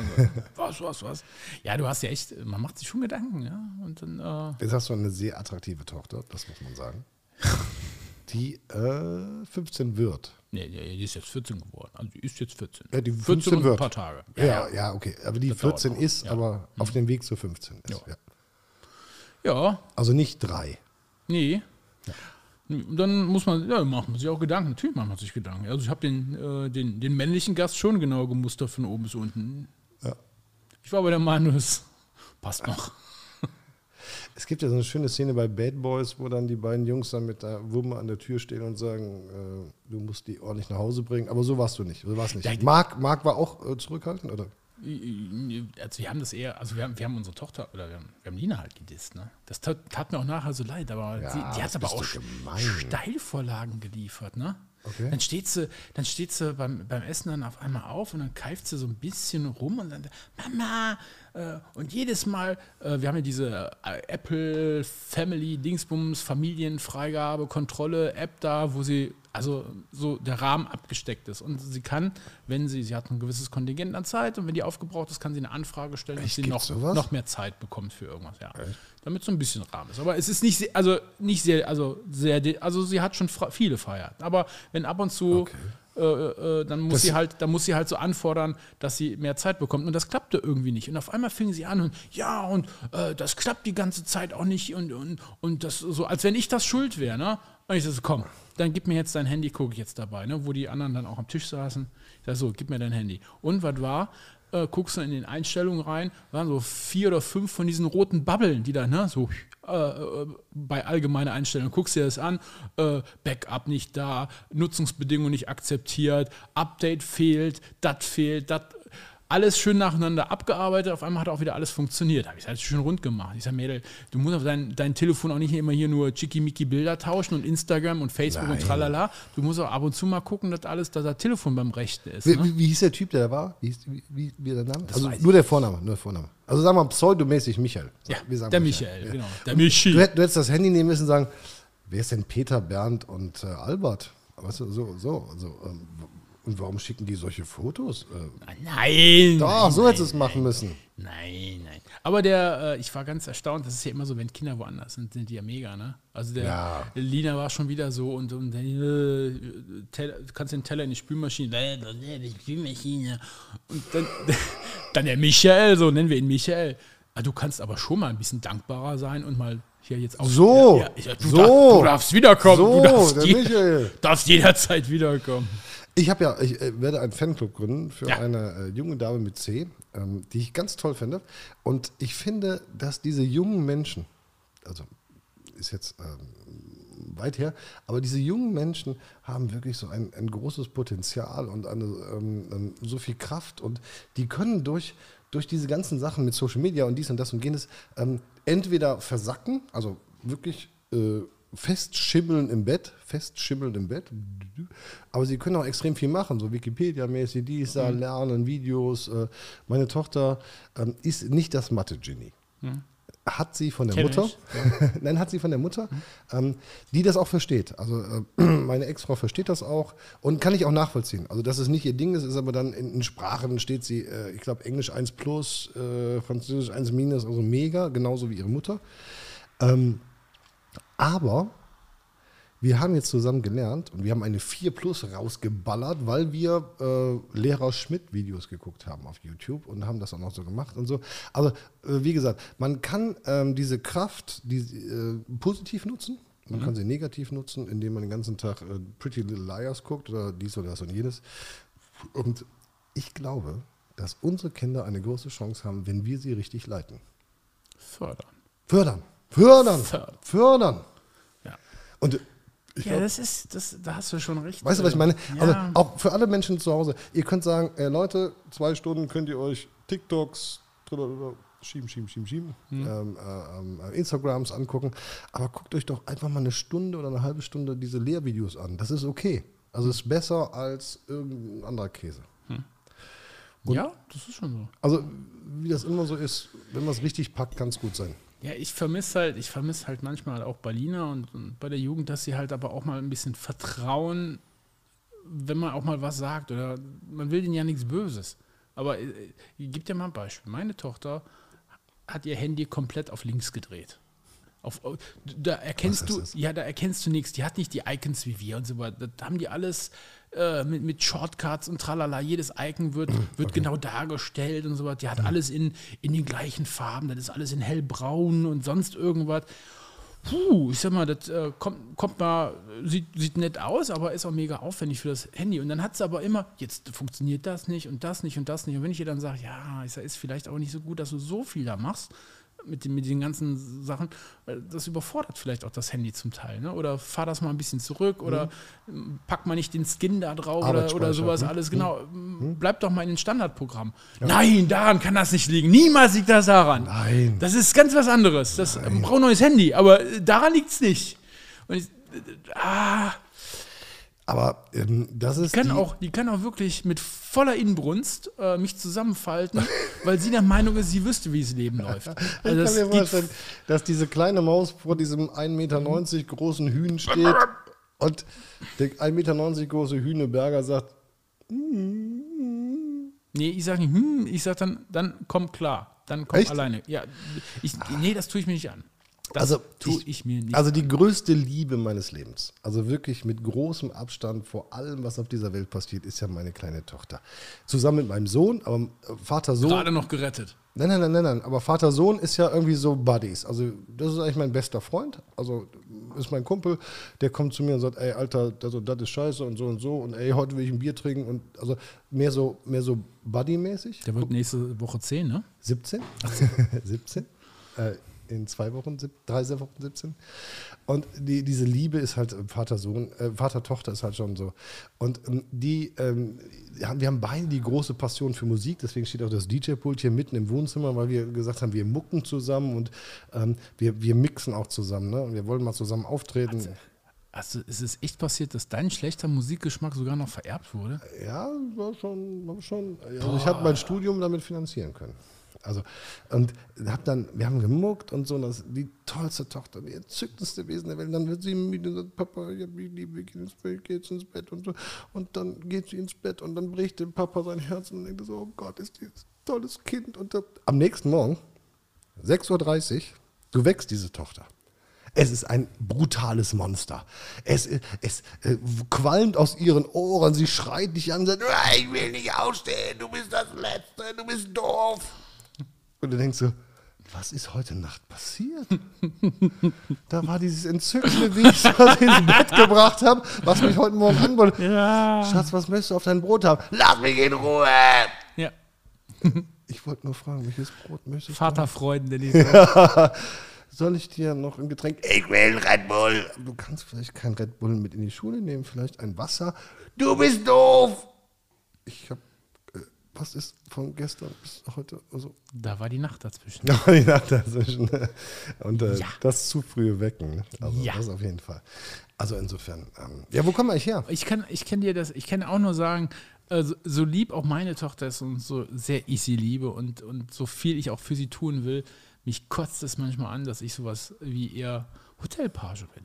(laughs) was, was, was? Ja, du hast ja echt, man macht sich schon Gedanken. Ja? Und dann, äh, Jetzt hast du eine sehr attraktive Tochter, das muss man sagen. (laughs) Die äh, 15 wird. nee, die ist jetzt 14 geworden. Also die ist jetzt 14. Ja, die 14 15 und ein wird. paar Tage. Ja, ja, okay. Aber die Das dauert 14 noch. ist, Ja. aber auf dem Weg zu 15 ist. Ja. Ja. Ja, Also nicht drei. Nee. Dann muss man, ja, macht man sich auch Gedanken. Natürlich macht man sich Gedanken. Also ich habe den, äh, den, den männlichen Gast schon genau gemustert von oben bis unten. Ja. Ich war aber der Meinung, das passt noch. (laughs) Es gibt ja so eine schöne Szene bei Bad Boys, wo dann die beiden Jungs dann mit der Wumme an der Tür stehen und sagen, äh, du musst die ordentlich nach Hause bringen. Aber so warst du nicht. So warst nicht. Marc, Marc war auch äh, zurückhaltend, oder? Also wir haben das eher, also wir haben, wir haben unsere Tochter, oder wir haben, wir haben Lina halt gedisst, ne? Das tat, tat mir auch nachher so leid, aber Ja, sie, die hat aber auch gemein. Steilvorlagen geliefert, ne? Okay. Dann steht sie, dann steht sie beim, beim Essen dann auf einmal auf und dann keift sie so ein bisschen rum und dann, Mama, äh, und jedes Mal, äh, wir haben ja diese äh, Apple Family Dingsbums Familienfreigabe Kontrolle App da, wo sie also so der Rahmen abgesteckt ist und sie kann, wenn sie, sie hat ein gewisses Kontingent an Zeit und wenn die aufgebraucht ist, kann sie eine Anfrage stellen, dass sie noch, sowas? noch mehr Zeit bekommt für irgendwas, ja. Damit so ein bisschen Rahmen ist. Aber es ist nicht, sehr, also nicht sehr, also sehr, also sie hat schon viele Freiheiten. Aber wenn ab und zu, äh, äh, dann muss Das- sie halt, dann muss sie halt so anfordern, dass sie mehr Zeit bekommt. Und das klappte irgendwie nicht. Und auf einmal fing sie an und ja, und äh, das klappt die ganze Zeit auch nicht und, und, und das so, als wenn ich das schuld wäre, ne? Und ich so, komm, dann gib mir jetzt dein Handy, gucke ich jetzt dabei, ne? Wo die anderen dann auch am Tisch saßen. Ich sag so, gib mir dein Handy. Und was war? äh, guckst du in den Einstellungen rein, waren so vier oder fünf von diesen roten Babbeln, die da, ne, so äh, äh, bei allgemeine Einstellungen, guckst dir das an, äh, Backup nicht da, Nutzungsbedingungen nicht akzeptiert, Update fehlt, das fehlt, das alles schön nacheinander abgearbeitet, auf einmal hat auch wieder alles funktioniert. Habe ich halt schön rund gemacht. Ich sage, Mädel, du musst auf dein, dein Telefon auch nicht immer hier nur chickimicki Bilder tauschen und Instagram und Facebook und Nein. tralala. Du musst auch ab und zu mal gucken, dass alles, dass das Telefon beim Rechten ist. Wie, Ne? wie, wie hieß der Typ, der da war? Wie, hieß, wie, wie, der Name? Also weiß nur der Vorname, nur der Vorname. Also sagen wir pseudomäßig Michael. Ja, der Michael. Michael, Ja. genau. Der Michi. Du, du hättest das Handy nehmen müssen und sagen, wer ist denn Peter, Bernd und äh, Albert? Weißt du, so, so, so. Ähm, und warum schicken die solche Fotos? Äh, Nein! doch, nein, so hättest du es machen müssen. Nein, nein. Aber der, äh, ich war ganz erstaunt, das ist ja immer so, wenn Kinder woanders sind, sind die ja mega, ne? Also der Ja. Lina war schon wieder so und, und äh, Teller, du kannst den Teller in die Spülmaschine, äh, die Spülmaschine. Und dann, (laughs) dann der Michael, so nennen wir ihn Michael. Ah, Du kannst aber schon mal ein bisschen dankbarer sein und mal hier jetzt auch. So, ja, ja, du, so. darf, du darfst wiederkommen. So, du darfst, der je- Michael. darfst jederzeit wiederkommen. Ich habe ja, ich äh, werde einen Fanclub gründen für Ja. eine äh, junge Dame mit C, ähm, die ich ganz toll finde. Und ich finde, dass diese jungen Menschen, also ist jetzt ähm, weit her, aber diese jungen Menschen haben wirklich so ein, ein großes Potenzial und eine, ähm, ähm, so viel Kraft und die können durch, durch diese ganzen Sachen mit Social Media und dies und das und jenes ähm, entweder versacken, also wirklich äh, festschimmeln im Bett, festschimmeln im Bett, aber sie können auch extrem viel machen, so Wikipedia-mäßig, dies, da, lernen, Videos. Äh, meine Tochter ähm, ist nicht das Mathe-Genie. Hat sie von der Kenn Mutter, ich, (laughs) nein, hat sie von der Mutter, ähm, die das auch versteht. Also äh, (clears throat) meine Ex-Frau versteht das auch und kann ich auch nachvollziehen. Also dass es nicht ihr Ding ist, ist aber dann in, in Sprachen steht sie, äh, ich glaube Englisch 1 plus, äh, Französisch 1 minus, also mega, genauso wie ihre Mutter. Ähm, aber wir haben jetzt zusammen gelernt und wir haben eine 4 Plus rausgeballert, weil wir äh, Lehrer Schmidt Videos geguckt haben auf YouTube und haben das auch noch so gemacht und so. Also, äh, wie gesagt, man kann ähm, diese Kraft die, äh, positiv nutzen. Man kann sie negativ nutzen, indem man den ganzen Tag äh, Pretty Little Liars guckt oder dies oder das und jenes. Und ich glaube, dass unsere Kinder eine große Chance haben, wenn wir sie richtig leiten. Fördern. Fördern, fördern, Fördern. fördern. Ja. Und ich Ja, glaub, das ist, das, da hast du schon recht. Weißt du, was ich meine? Ja. Also auch für alle Menschen zu Hause. Ihr könnt sagen, äh, Leute, zwei Stunden könnt ihr euch TikToks drüber schieben, schieben, schieben, schieben, Hm. ähm, äh, Instagrams angucken. Aber guckt euch doch einfach mal eine Stunde oder eine halbe Stunde diese Lehrvideos an. Das ist okay. Also ist besser als irgendein anderer Käse. ja, das ist schon so. Also wie das immer so ist, wenn man es richtig packt, kann es gut sein. Ja, ich vermisse halt, ich vermisse halt manchmal auch Berliner und, und bei der Jugend, dass sie halt aber auch mal ein bisschen vertrauen, wenn man auch mal was sagt oder man will denen ja nichts Böses. Aber äh, ich gebe dir mal ein Beispiel. Meine Tochter hat ihr Handy komplett auf links gedreht. Auf, auf- da erkennst du, das? ja, da erkennst du nichts. Die hat nicht die Icons wie wir und so weiter. Da haben die alles äh, mit, mit Shortcuts und tralala. Jedes Icon wird, wird genau dargestellt und so weiter. Die hat alles in, in den gleichen Farben. Das ist alles in hellbraun und sonst irgendwas. Puh, ich sag mal, das äh, kommt, kommt mal, sieht, sieht nett aus, aber ist auch mega aufwendig für das Handy. Und dann hat sie aber immer, jetzt funktioniert das nicht und das nicht und das nicht. Und wenn ich ihr dann sage, ja, ich sag, ist vielleicht auch nicht so gut, dass du so viel da machst mit, den- mit den ganzen Sachen, das überfordert vielleicht auch das Handy zum Teil. Ne? Oder fahr das mal ein bisschen zurück oder ähm, pack mal nicht den Skin da drauf oder, oder sowas hm? alles. Genau, bleib doch mal in den Standardprogramm. Nein, daran kann das nicht liegen. Niemals liegt das daran. Nein. Das ist ganz was anderes. Das braucht ein neues Handy, aber daran liegt es nicht. Und ich, ah, Aber ähm, das ist die kann, die, auch, die kann auch wirklich mit voller Inbrunst äh, mich zusammenfalten, (laughs) weil sie der Meinung ist, sie wüsste, wie das Leben läuft. Also (laughs) Ich kann das mir vorstellen, dass diese kleine Maus vor diesem 1,90 Meter großen Hühn steht und der 1,90 Meter große Hühneberger sagt, Nee, ich sage nicht, hm, ich sage dann, dann komm klar. Dann komm Echt? alleine. Ja, ich, nee, das tue ich mir nicht an. Das also tue ich, mir nicht Also die größte Liebe meines Lebens, also wirklich mit großem Abstand vor allem, was auf dieser Welt passiert, ist ja meine kleine Tochter. Zusammen mit meinem Sohn, aber äh, Vater Sohn. gerade noch gerettet. Nein, nein, nein, nein, nein. Aber Vater Sohn ist ja irgendwie so Buddies. Also das ist eigentlich mein bester Freund. Also ist mein Kumpel, der kommt zu mir und sagt, ey Alter, das, und das ist scheiße und so und so und ey, heute will ich ein Bier trinken und also mehr so mehr so Buddy-mäßig. Der wird nächste Woche 10, ne? 17? 17? (laughs) Äh, in zwei Wochen, drei Wochen 17. Und die, diese Liebe ist halt Vater-Sohn, äh, Vater-Tochter ist halt schon so. Und ähm, die, ähm, wir haben beide die große Passion für Musik, deswegen steht auch das DJ-Pult hier mitten im Wohnzimmer, weil wir gesagt haben, wir mucken zusammen und ähm, wir, wir mixen auch zusammen. Ne? Und wir wollen mal zusammen auftreten. Also ist es echt passiert, dass dein schlechter Musikgeschmack sogar noch vererbt wurde? Ja, war schon, war schon. Also ich habe mein Studium damit finanzieren können. Also, und hab dann, wir haben gemuckt und so, und das die tollste Tochter, die entzückendste Wesen der Welt. Dann wird sie müde und sagt, Papa, ich hab mich lieb, wir ins Bett, geht's ins Bett und so. Und dann geht sie ins Bett und dann bricht dem Papa sein Herz und denkt so, oh Gott, ist dieses tolles Kind. Und da, am nächsten Morgen, 6.30 Uhr, du wächst diese Tochter. Es ist ein brutales Monster. Es, es äh, qualmt aus ihren Ohren, sie schreit dich an und sagt, "Ah, ich will nicht aufstehen, du bist das Letzte, du bist doof. Und du denkst so, was ist heute Nacht passiert? (laughs) da war dieses entzückende, wie (laughs) ich das ins Bett gebracht habe, was mich heute Morgen (laughs) anbot. Ja. Schatz, was möchtest du auf dein Brot haben? Lass mich in Ruhe. Ja. Ich wollte nur fragen, welches Brot möchtest du? Vaterfreuden, der die Soll ich dir noch ein Getränk? Ich will Red Bull. Du kannst vielleicht kein Red Bull mit in die Schule nehmen, vielleicht ein Wasser. Du bist doof. Ich hab, äh, was ist von gestern bis heute? Also, Da war die Nacht dazwischen. (laughs) da war die Nacht dazwischen. Und äh, Ja. das zu frühe Wecken. Also, Ja. das auf jeden Fall. Also, insofern. Ähm, ja, wo kommen wir eigentlich her? Ich kann, ich kann dir das, ich kann auch nur sagen, äh, so, lieb auch meine Tochter ist und so sehr ich sie liebe und, und so viel ich auch für sie tun will, mich kotzt es manchmal an, dass ich sowas wie eher Hotelpage bin.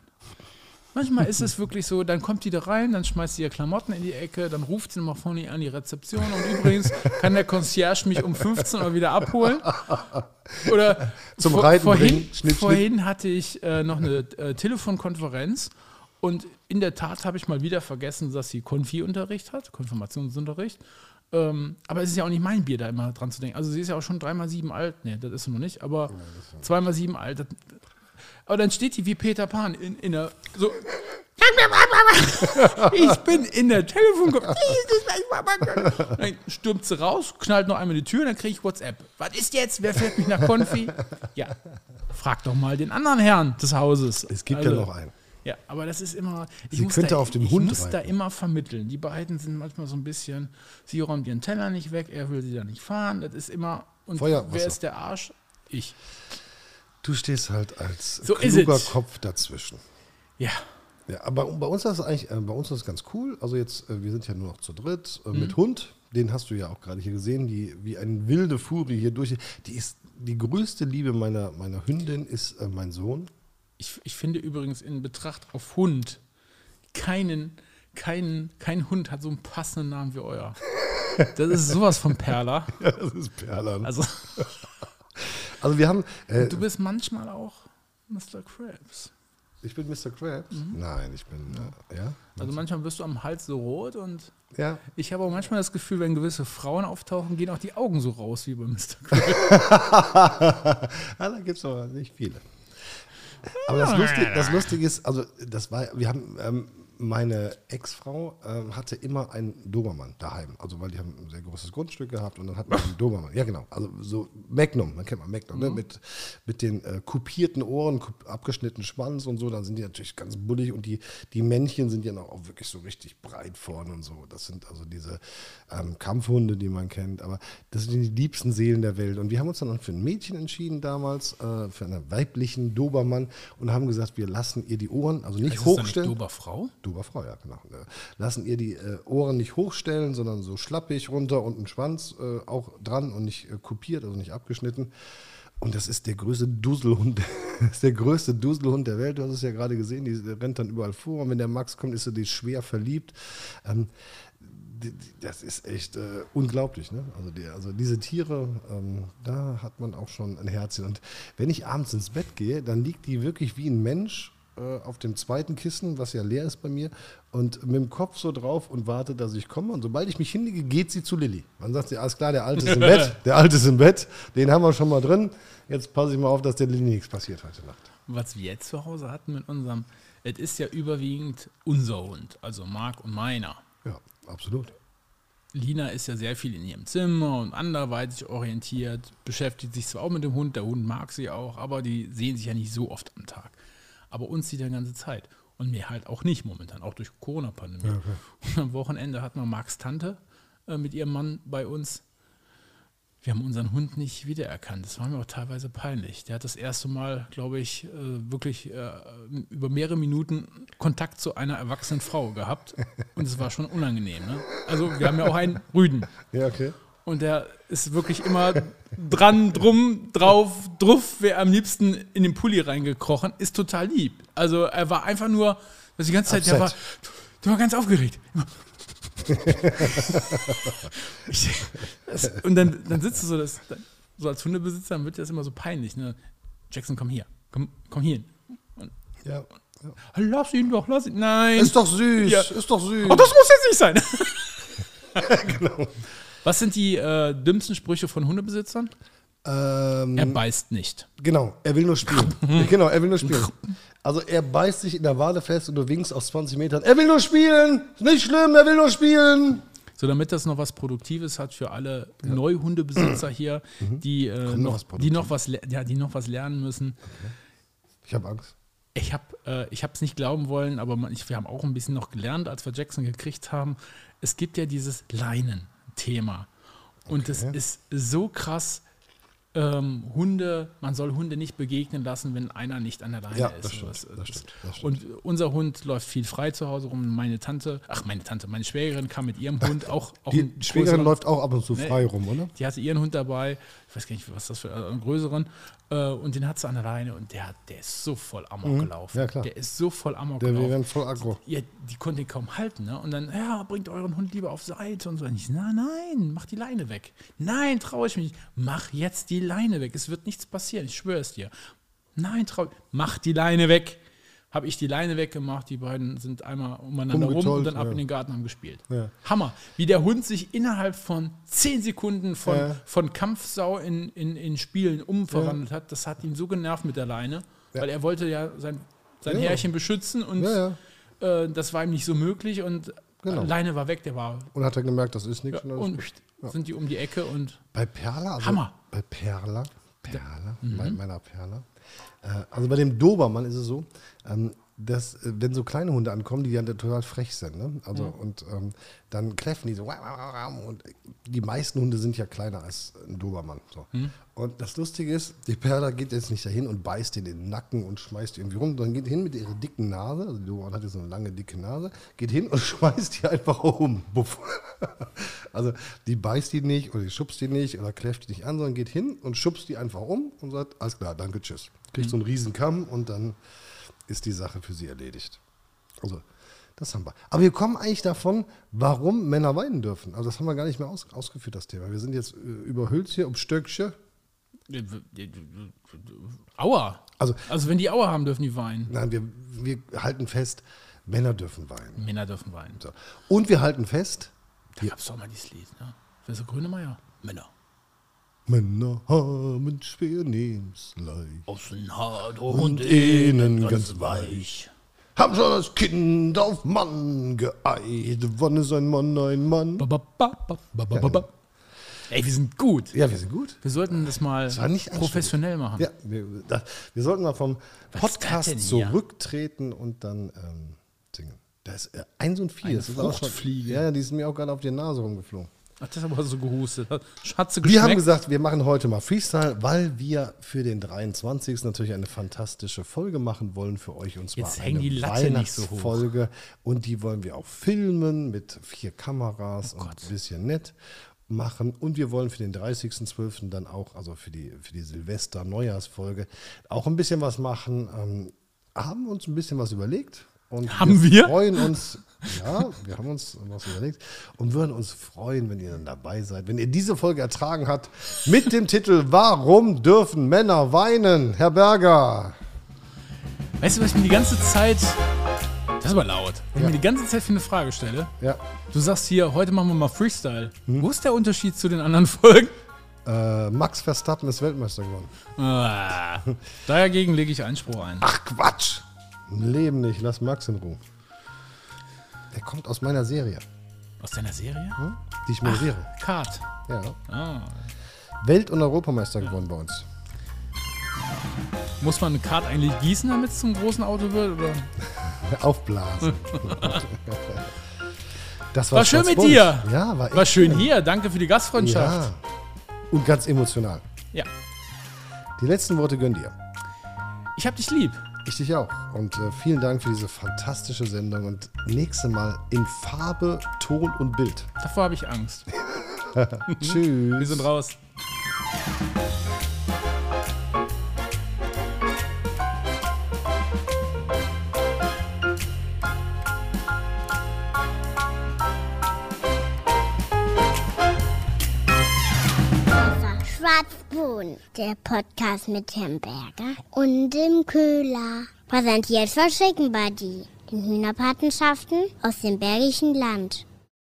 Manchmal ist es wirklich so, dann kommt die da rein, dann schmeißt sie ihr Klamotten in die Ecke, dann ruft sie nochmal vorne an die Rezeption und übrigens kann der Concierge mich um 15 Uhr wieder abholen. Oder Zum vor- Reiten vorhin, bringen, Schnitt, Schnitt. vorhin hatte ich äh, noch eine äh, Telefonkonferenz und in der Tat habe ich mal wieder vergessen, dass sie Konfi-Unterricht hat, Konfirmationsunterricht. Ähm, aber es ist ja auch nicht mein Bier, da immer dran zu denken. Also sie ist ja auch schon dreimal sieben alt. Nee, das ist sie noch nicht, aber zweimal sieben alt. Das, aber dann steht die wie Peter Pan in, in der. So. (laughs) Ich bin in der Telefonkonferenz. Dann stürmt sie raus, knallt noch einmal die Tür, dann kriege ich WhatsApp. Was ist jetzt? Wer fährt mich nach Konfi? Ja, frag doch mal den anderen Herrn des Hauses. Es gibt Also, ja noch einen. Ja, aber das ist immer. Ich Sie muss könnte da, auf dem ich Hund muss da reiten. immer vermitteln. Die beiden sind manchmal so ein bisschen. Sie räumt ihren Teller nicht weg, er will sie da nicht fahren. Das ist immer. Und Feuerwasser. wer ist der Arsch? Ich. Du stehst halt als So kluger. Kopf dazwischen. Ja. Ja, aber bei uns ist das eigentlich, äh, bei uns ist ganz cool. Also jetzt, äh, wir sind ja nur noch zu dritt äh, Mhm. mit Hund. Den hast du ja auch gerade hier gesehen, die wie eine wilde Furie hier durch. Die ist die größte Liebe meiner, meiner Hündin ist mein Sohn. Ich, ich finde übrigens in Betracht auf Hund keinen, keinen, kein Hund hat so einen passenden Namen wie euer. (laughs) Das ist sowas von Perler. Ja, das ist Perlan. Also, (laughs) Also wir haben, äh, du bist manchmal auch Mr. Krabs. ich bin Mr. Krabs. Nein, ich bin, äh, ja. Also manchmal wirst du am Hals so rot und Ja, ich habe auch manchmal das Gefühl, wenn gewisse Frauen auftauchen, gehen auch die Augen so raus wie bei Mr. (laughs) Krabs. ah, da gibt es aber nicht viele. Aber das Lustige, das Lustige ist, also das war, wir haben, ähm, meine Ex-Frau ähm, hatte immer einen Dobermann daheim. Also weil die haben ein sehr großes Grundstück gehabt und dann hatten wir einen Dobermann. Ja genau, also so Magnum, man kennt man Magnum, ne? mit, mit den äh, kupierten Ohren, kup abgeschnittenen Schwanz und so. Dann sind die natürlich ganz bullig und die, die Männchen sind ja noch auch wirklich so richtig breit vorne und so. Das sind also diese ähm, Kampfhunde, die man kennt. Aber das sind die liebsten Seelen der Welt. Und wir haben uns dann für ein Mädchen entschieden damals, äh, für einen weiblichen Dobermann und haben gesagt, wir lassen ihr die Ohren, also nicht Ist das dann nicht hochstellen. Doberfrau? Doberfrau, ja, genau. Äh, Lassen ihr die äh, Ohren nicht hochstellen, sondern so schlappig runter und ein Schwanz äh, auch dran und nicht äh, kopiert, also nicht abgeschnitten. Und das ist der größte Duselhund, ist (laughs) der größte Duselhund der Welt. Du hast es ja gerade gesehen, die rennt dann überall vor. Und wenn der Max kommt, ist die schwer verliebt. Ähm, die- die- das ist echt äh, unglaublich. Ne? Also, die, also diese Tiere, ähm, da hat man auch schon ein Herzchen. Und wenn ich abends ins Bett gehe, dann liegt die wirklich wie ein Mensch äh, auf dem zweiten Kissen, was ja leer ist bei mir, und mit dem Kopf so drauf und wartet, dass ich komme. Und sobald ich mich hinlege, geht sie zu Lilly. Man sagt sie, alles klar, der Alte ist im Bett, (laughs) der Alte ist im Bett, den haben wir schon mal drin. Jetzt passe ich mal auf, dass der Lilly nichts passiert heute Nacht. Was wir jetzt zu Hause hatten mit unserem, es ist ja überwiegend unser Hund, also Marc und meiner. Ja, absolut. Lina ist ja sehr viel in ihrem Zimmer und anderweitig orientiert, beschäftigt sich zwar auch mit dem Hund, der Hund mag sie auch, aber die sehen sich ja nicht so oft am Tag. Aber uns sieht er die ganze Zeit. Und mir halt auch nicht momentan, auch durch Corona-Pandemie. Und (laughs) am Wochenende hatten wir Marks Tante äh, mit ihrem Mann bei uns. Wir haben unseren Hund nicht wiedererkannt. Das war mir auch teilweise peinlich. Der hat das erste Mal, glaube ich, äh, wirklich äh, über mehrere Minuten Kontakt zu einer erwachsenen Frau gehabt. Und es war schon unangenehm. Ne? Also wir haben ja auch einen Rüden. (laughs) Ja, okay. Und der ist wirklich immer dran, drum, drauf, druff, wäre am liebsten in den Pulli reingekrochen, ist total lieb. Also er war einfach nur, das die ganze Zeit, der war, Upset. der war ganz aufgeregt. (laughs) ich, das, und dann, dann sitzt du so, das, so als Hundebesitzer, dann wird das immer so peinlich. Ne? Jackson, komm hier, komm, komm hier hin. Und, Ja. ja. lass ihn doch, lass ihn. Nein. Ist doch süß, Ja. ist doch süß. Oh, das muss jetzt nicht sein. (laughs) (laughs) Was sind die äh, dümmsten Sprüche von Hundebesitzern? ähm, Er beißt nicht. Genau, er will nur spielen. (laughs) genau, er will nur spielen. Also er beißt sich in der Wade fest und du winkst aus 20 Metern. Er will nur spielen! Ist nicht schlimm, er will nur spielen! So, damit das noch was Produktives hat für alle Neuhundebesitzer hier, die, äh, noch die, noch was, ja, die noch was lernen müssen. Ich habe Angst. Ich habe äh, es nicht glauben wollen, aber man, ich, wir haben auch ein bisschen noch gelernt, als wir Jackson gekriegt haben. Es gibt ja dieses Leinen-Thema. Und es ist so krass. Ähm, Hunde, man soll Hunde nicht begegnen lassen, wenn einer nicht an der Leine Ja, ist. das stimmt, Das- das das- stimmt, das stimmt. Und unser Hund läuft viel frei zu Hause rum. Meine Tante, ach meine Tante, meine Schwägerin kam mit ihrem Hund (laughs) auch. auch Die Schwägerin läuft auch ab und zu Nee. frei rum, oder? die hatte ihren Hund dabei, ich weiß gar nicht, was das für äh, einen größeren, äh, und den hat sie an der Leine und der, der ist so voll Amok gelaufen. Mhm. Ja, klar. Der ist so voll Amok Der, wir gelaufen. werden voll aggro. Ja, die konnte ihn kaum halten, ne? Und dann, ja, bringt euren Hund lieber auf Seite und so. Und ich, na, nein, mach die Leine weg. Nein, traue ich mich nicht. Mach jetzt die Leine weg. Es wird nichts passieren, ich schwöre es dir. Nein, trau mach die Leine weg. Habe ich die Leine weggemacht, die beiden sind einmal umeinander rum und dann ab ja. in den Garten haben gespielt. Ja. Hammer, wie der Hund sich innerhalb von 10 Sekunden von, Ja. von Kampfsau in, in, in Spielen umverwandelt hat. Das hat ihn so genervt mit der Leine, weil er wollte ja sein, sein. Härchen beschützen und äh, das war ihm nicht so möglich und Genau. Leine war weg, der war. Und hat er gemerkt, das ist nichts. Und und sind die um die Ecke und Bei Perla, also Hammer. bei Perla, Perla, Mhm. bei meiner Perla. Äh, also bei dem Dobermann ist es so, ähm, dass, äh, wenn so kleine Hunde ankommen, die ja total frech sind, ne? Also, und ähm, dann kläffen die so, und die meisten Hunde sind ja kleiner als ein Dobermann. So. Und das Lustige ist, die Perla geht jetzt nicht dahin und beißt den in den Nacken und schmeißt irgendwie rum, sondern geht hin mit ihrer dicken Nase, also die Dobermann hat ja so eine lange, dicke Nase, geht hin und (laughs) schmeißt die einfach um. Buff. (laughs) Also die beißt die nicht oder die schubst die nicht oder kläfft die nicht an, sondern geht hin und schubst die einfach um und sagt, alles klar, danke, tschüss. Kriegt so einen riesen Kamm und dann ist die Sache für sie erledigt. Also, das haben wir. Aber wir kommen eigentlich davon, warum Männer weinen dürfen. Also, das haben wir gar nicht mehr aus, ausgeführt, das Thema. Wir sind jetzt äh, überhüllt hier um Stöckchen. Aua. Also- also wenn die Aua haben, dürfen die weinen. Nein, wir, wir halten fest, Männer dürfen weinen. Männer dürfen weinen. So. Und wir halten fest, Da gab es doch mal dieses Lied, ne? Wer ist der Grönemeyer? Männer. Männer haben schwer nehm's leicht. Außen hart Und innen ganz weich. Haben schon das Kind auf Mann geeilt. Wann ist ein Mann ein Mann? Ba, ba, ba, ba, ba, ba, ba, ba. Ey, wir sind gut. Ja, wir sind gut. Wir sollten das mal anstrengend. professionell machen. Ja, wir, da, wir sollten mal vom Was ist das Podcast zurücktreten und dann ähm, singen. Da ist äh, eins und vier. Eine das ist auch schon, Fruchtfliege. ja, die sind mir auch gerade auf die Nase rumgeflogen. Ach, das ist aber so gehustet. Hat sie Wir haben geschmeckt? gesagt, wir machen heute mal Freestyle, weil wir für den 23. natürlich eine fantastische Folge machen wollen für euch. Und zwar Jetzt eine die nicht so. Weihnachtsfolge. Und die wollen wir auch filmen mit vier Kameras Oh und ein bisschen nett machen. Und wir wollen für den 30.12. dann auch, also für die, für die Silvester-Neujahrsfolge, auch ein bisschen was machen. Ähm, haben uns ein bisschen was überlegt. Und Haben wir? freuen uns, ja, wir haben uns was überlegt und würden uns freuen, wenn ihr dann dabei seid, wenn ihr diese Folge ertragen habt mit dem Titel Warum dürfen Männer weinen? Herr Berger. Weißt du, was ich mir die ganze Zeit. Das ist aber laut. Wenn ich mir die ganze Zeit für eine Frage stelle. Ja, Du sagst hier, heute machen wir mal Freestyle. Hm? Wo ist der Unterschied zu den anderen (laughs) Folgen? äh, Max Verstappen ist Weltmeister geworden. Ah, dagegen lege ich Einspruch ein. Ach Quatsch! Leben nicht, lass Max in Ruhe. Der kommt aus meiner Serie, Aus deiner Serie? hm? die ich moderiere. Kart. Ja. Ah. Welt- und Europameister geworden bei uns. Muss man eine Kart eigentlich gießen, damit es zum großen Auto wird? Oder? (laughs) Aufblasen. (laughs) das War schön mit dir. Ja, war, War schön hier. Danke für die Gastfreundschaft. Ja. Und ganz emotional. Ja. Die letzten Worte gönn dir. Ich hab dich lieb. Ich dich auch. Und äh, vielen Dank für diese fantastische Sendung. Und nächste Mal in Farbe, Ton und Bild. Davor habe ich Angst. (laughs) Tschüss. Wir sind raus. Schwarzbohnen, der Podcast mit Herrn Berger und dem Köhler. Präsentiert von Chicken Buddy, den Hühnerpatenschaften aus dem Bergischen Land.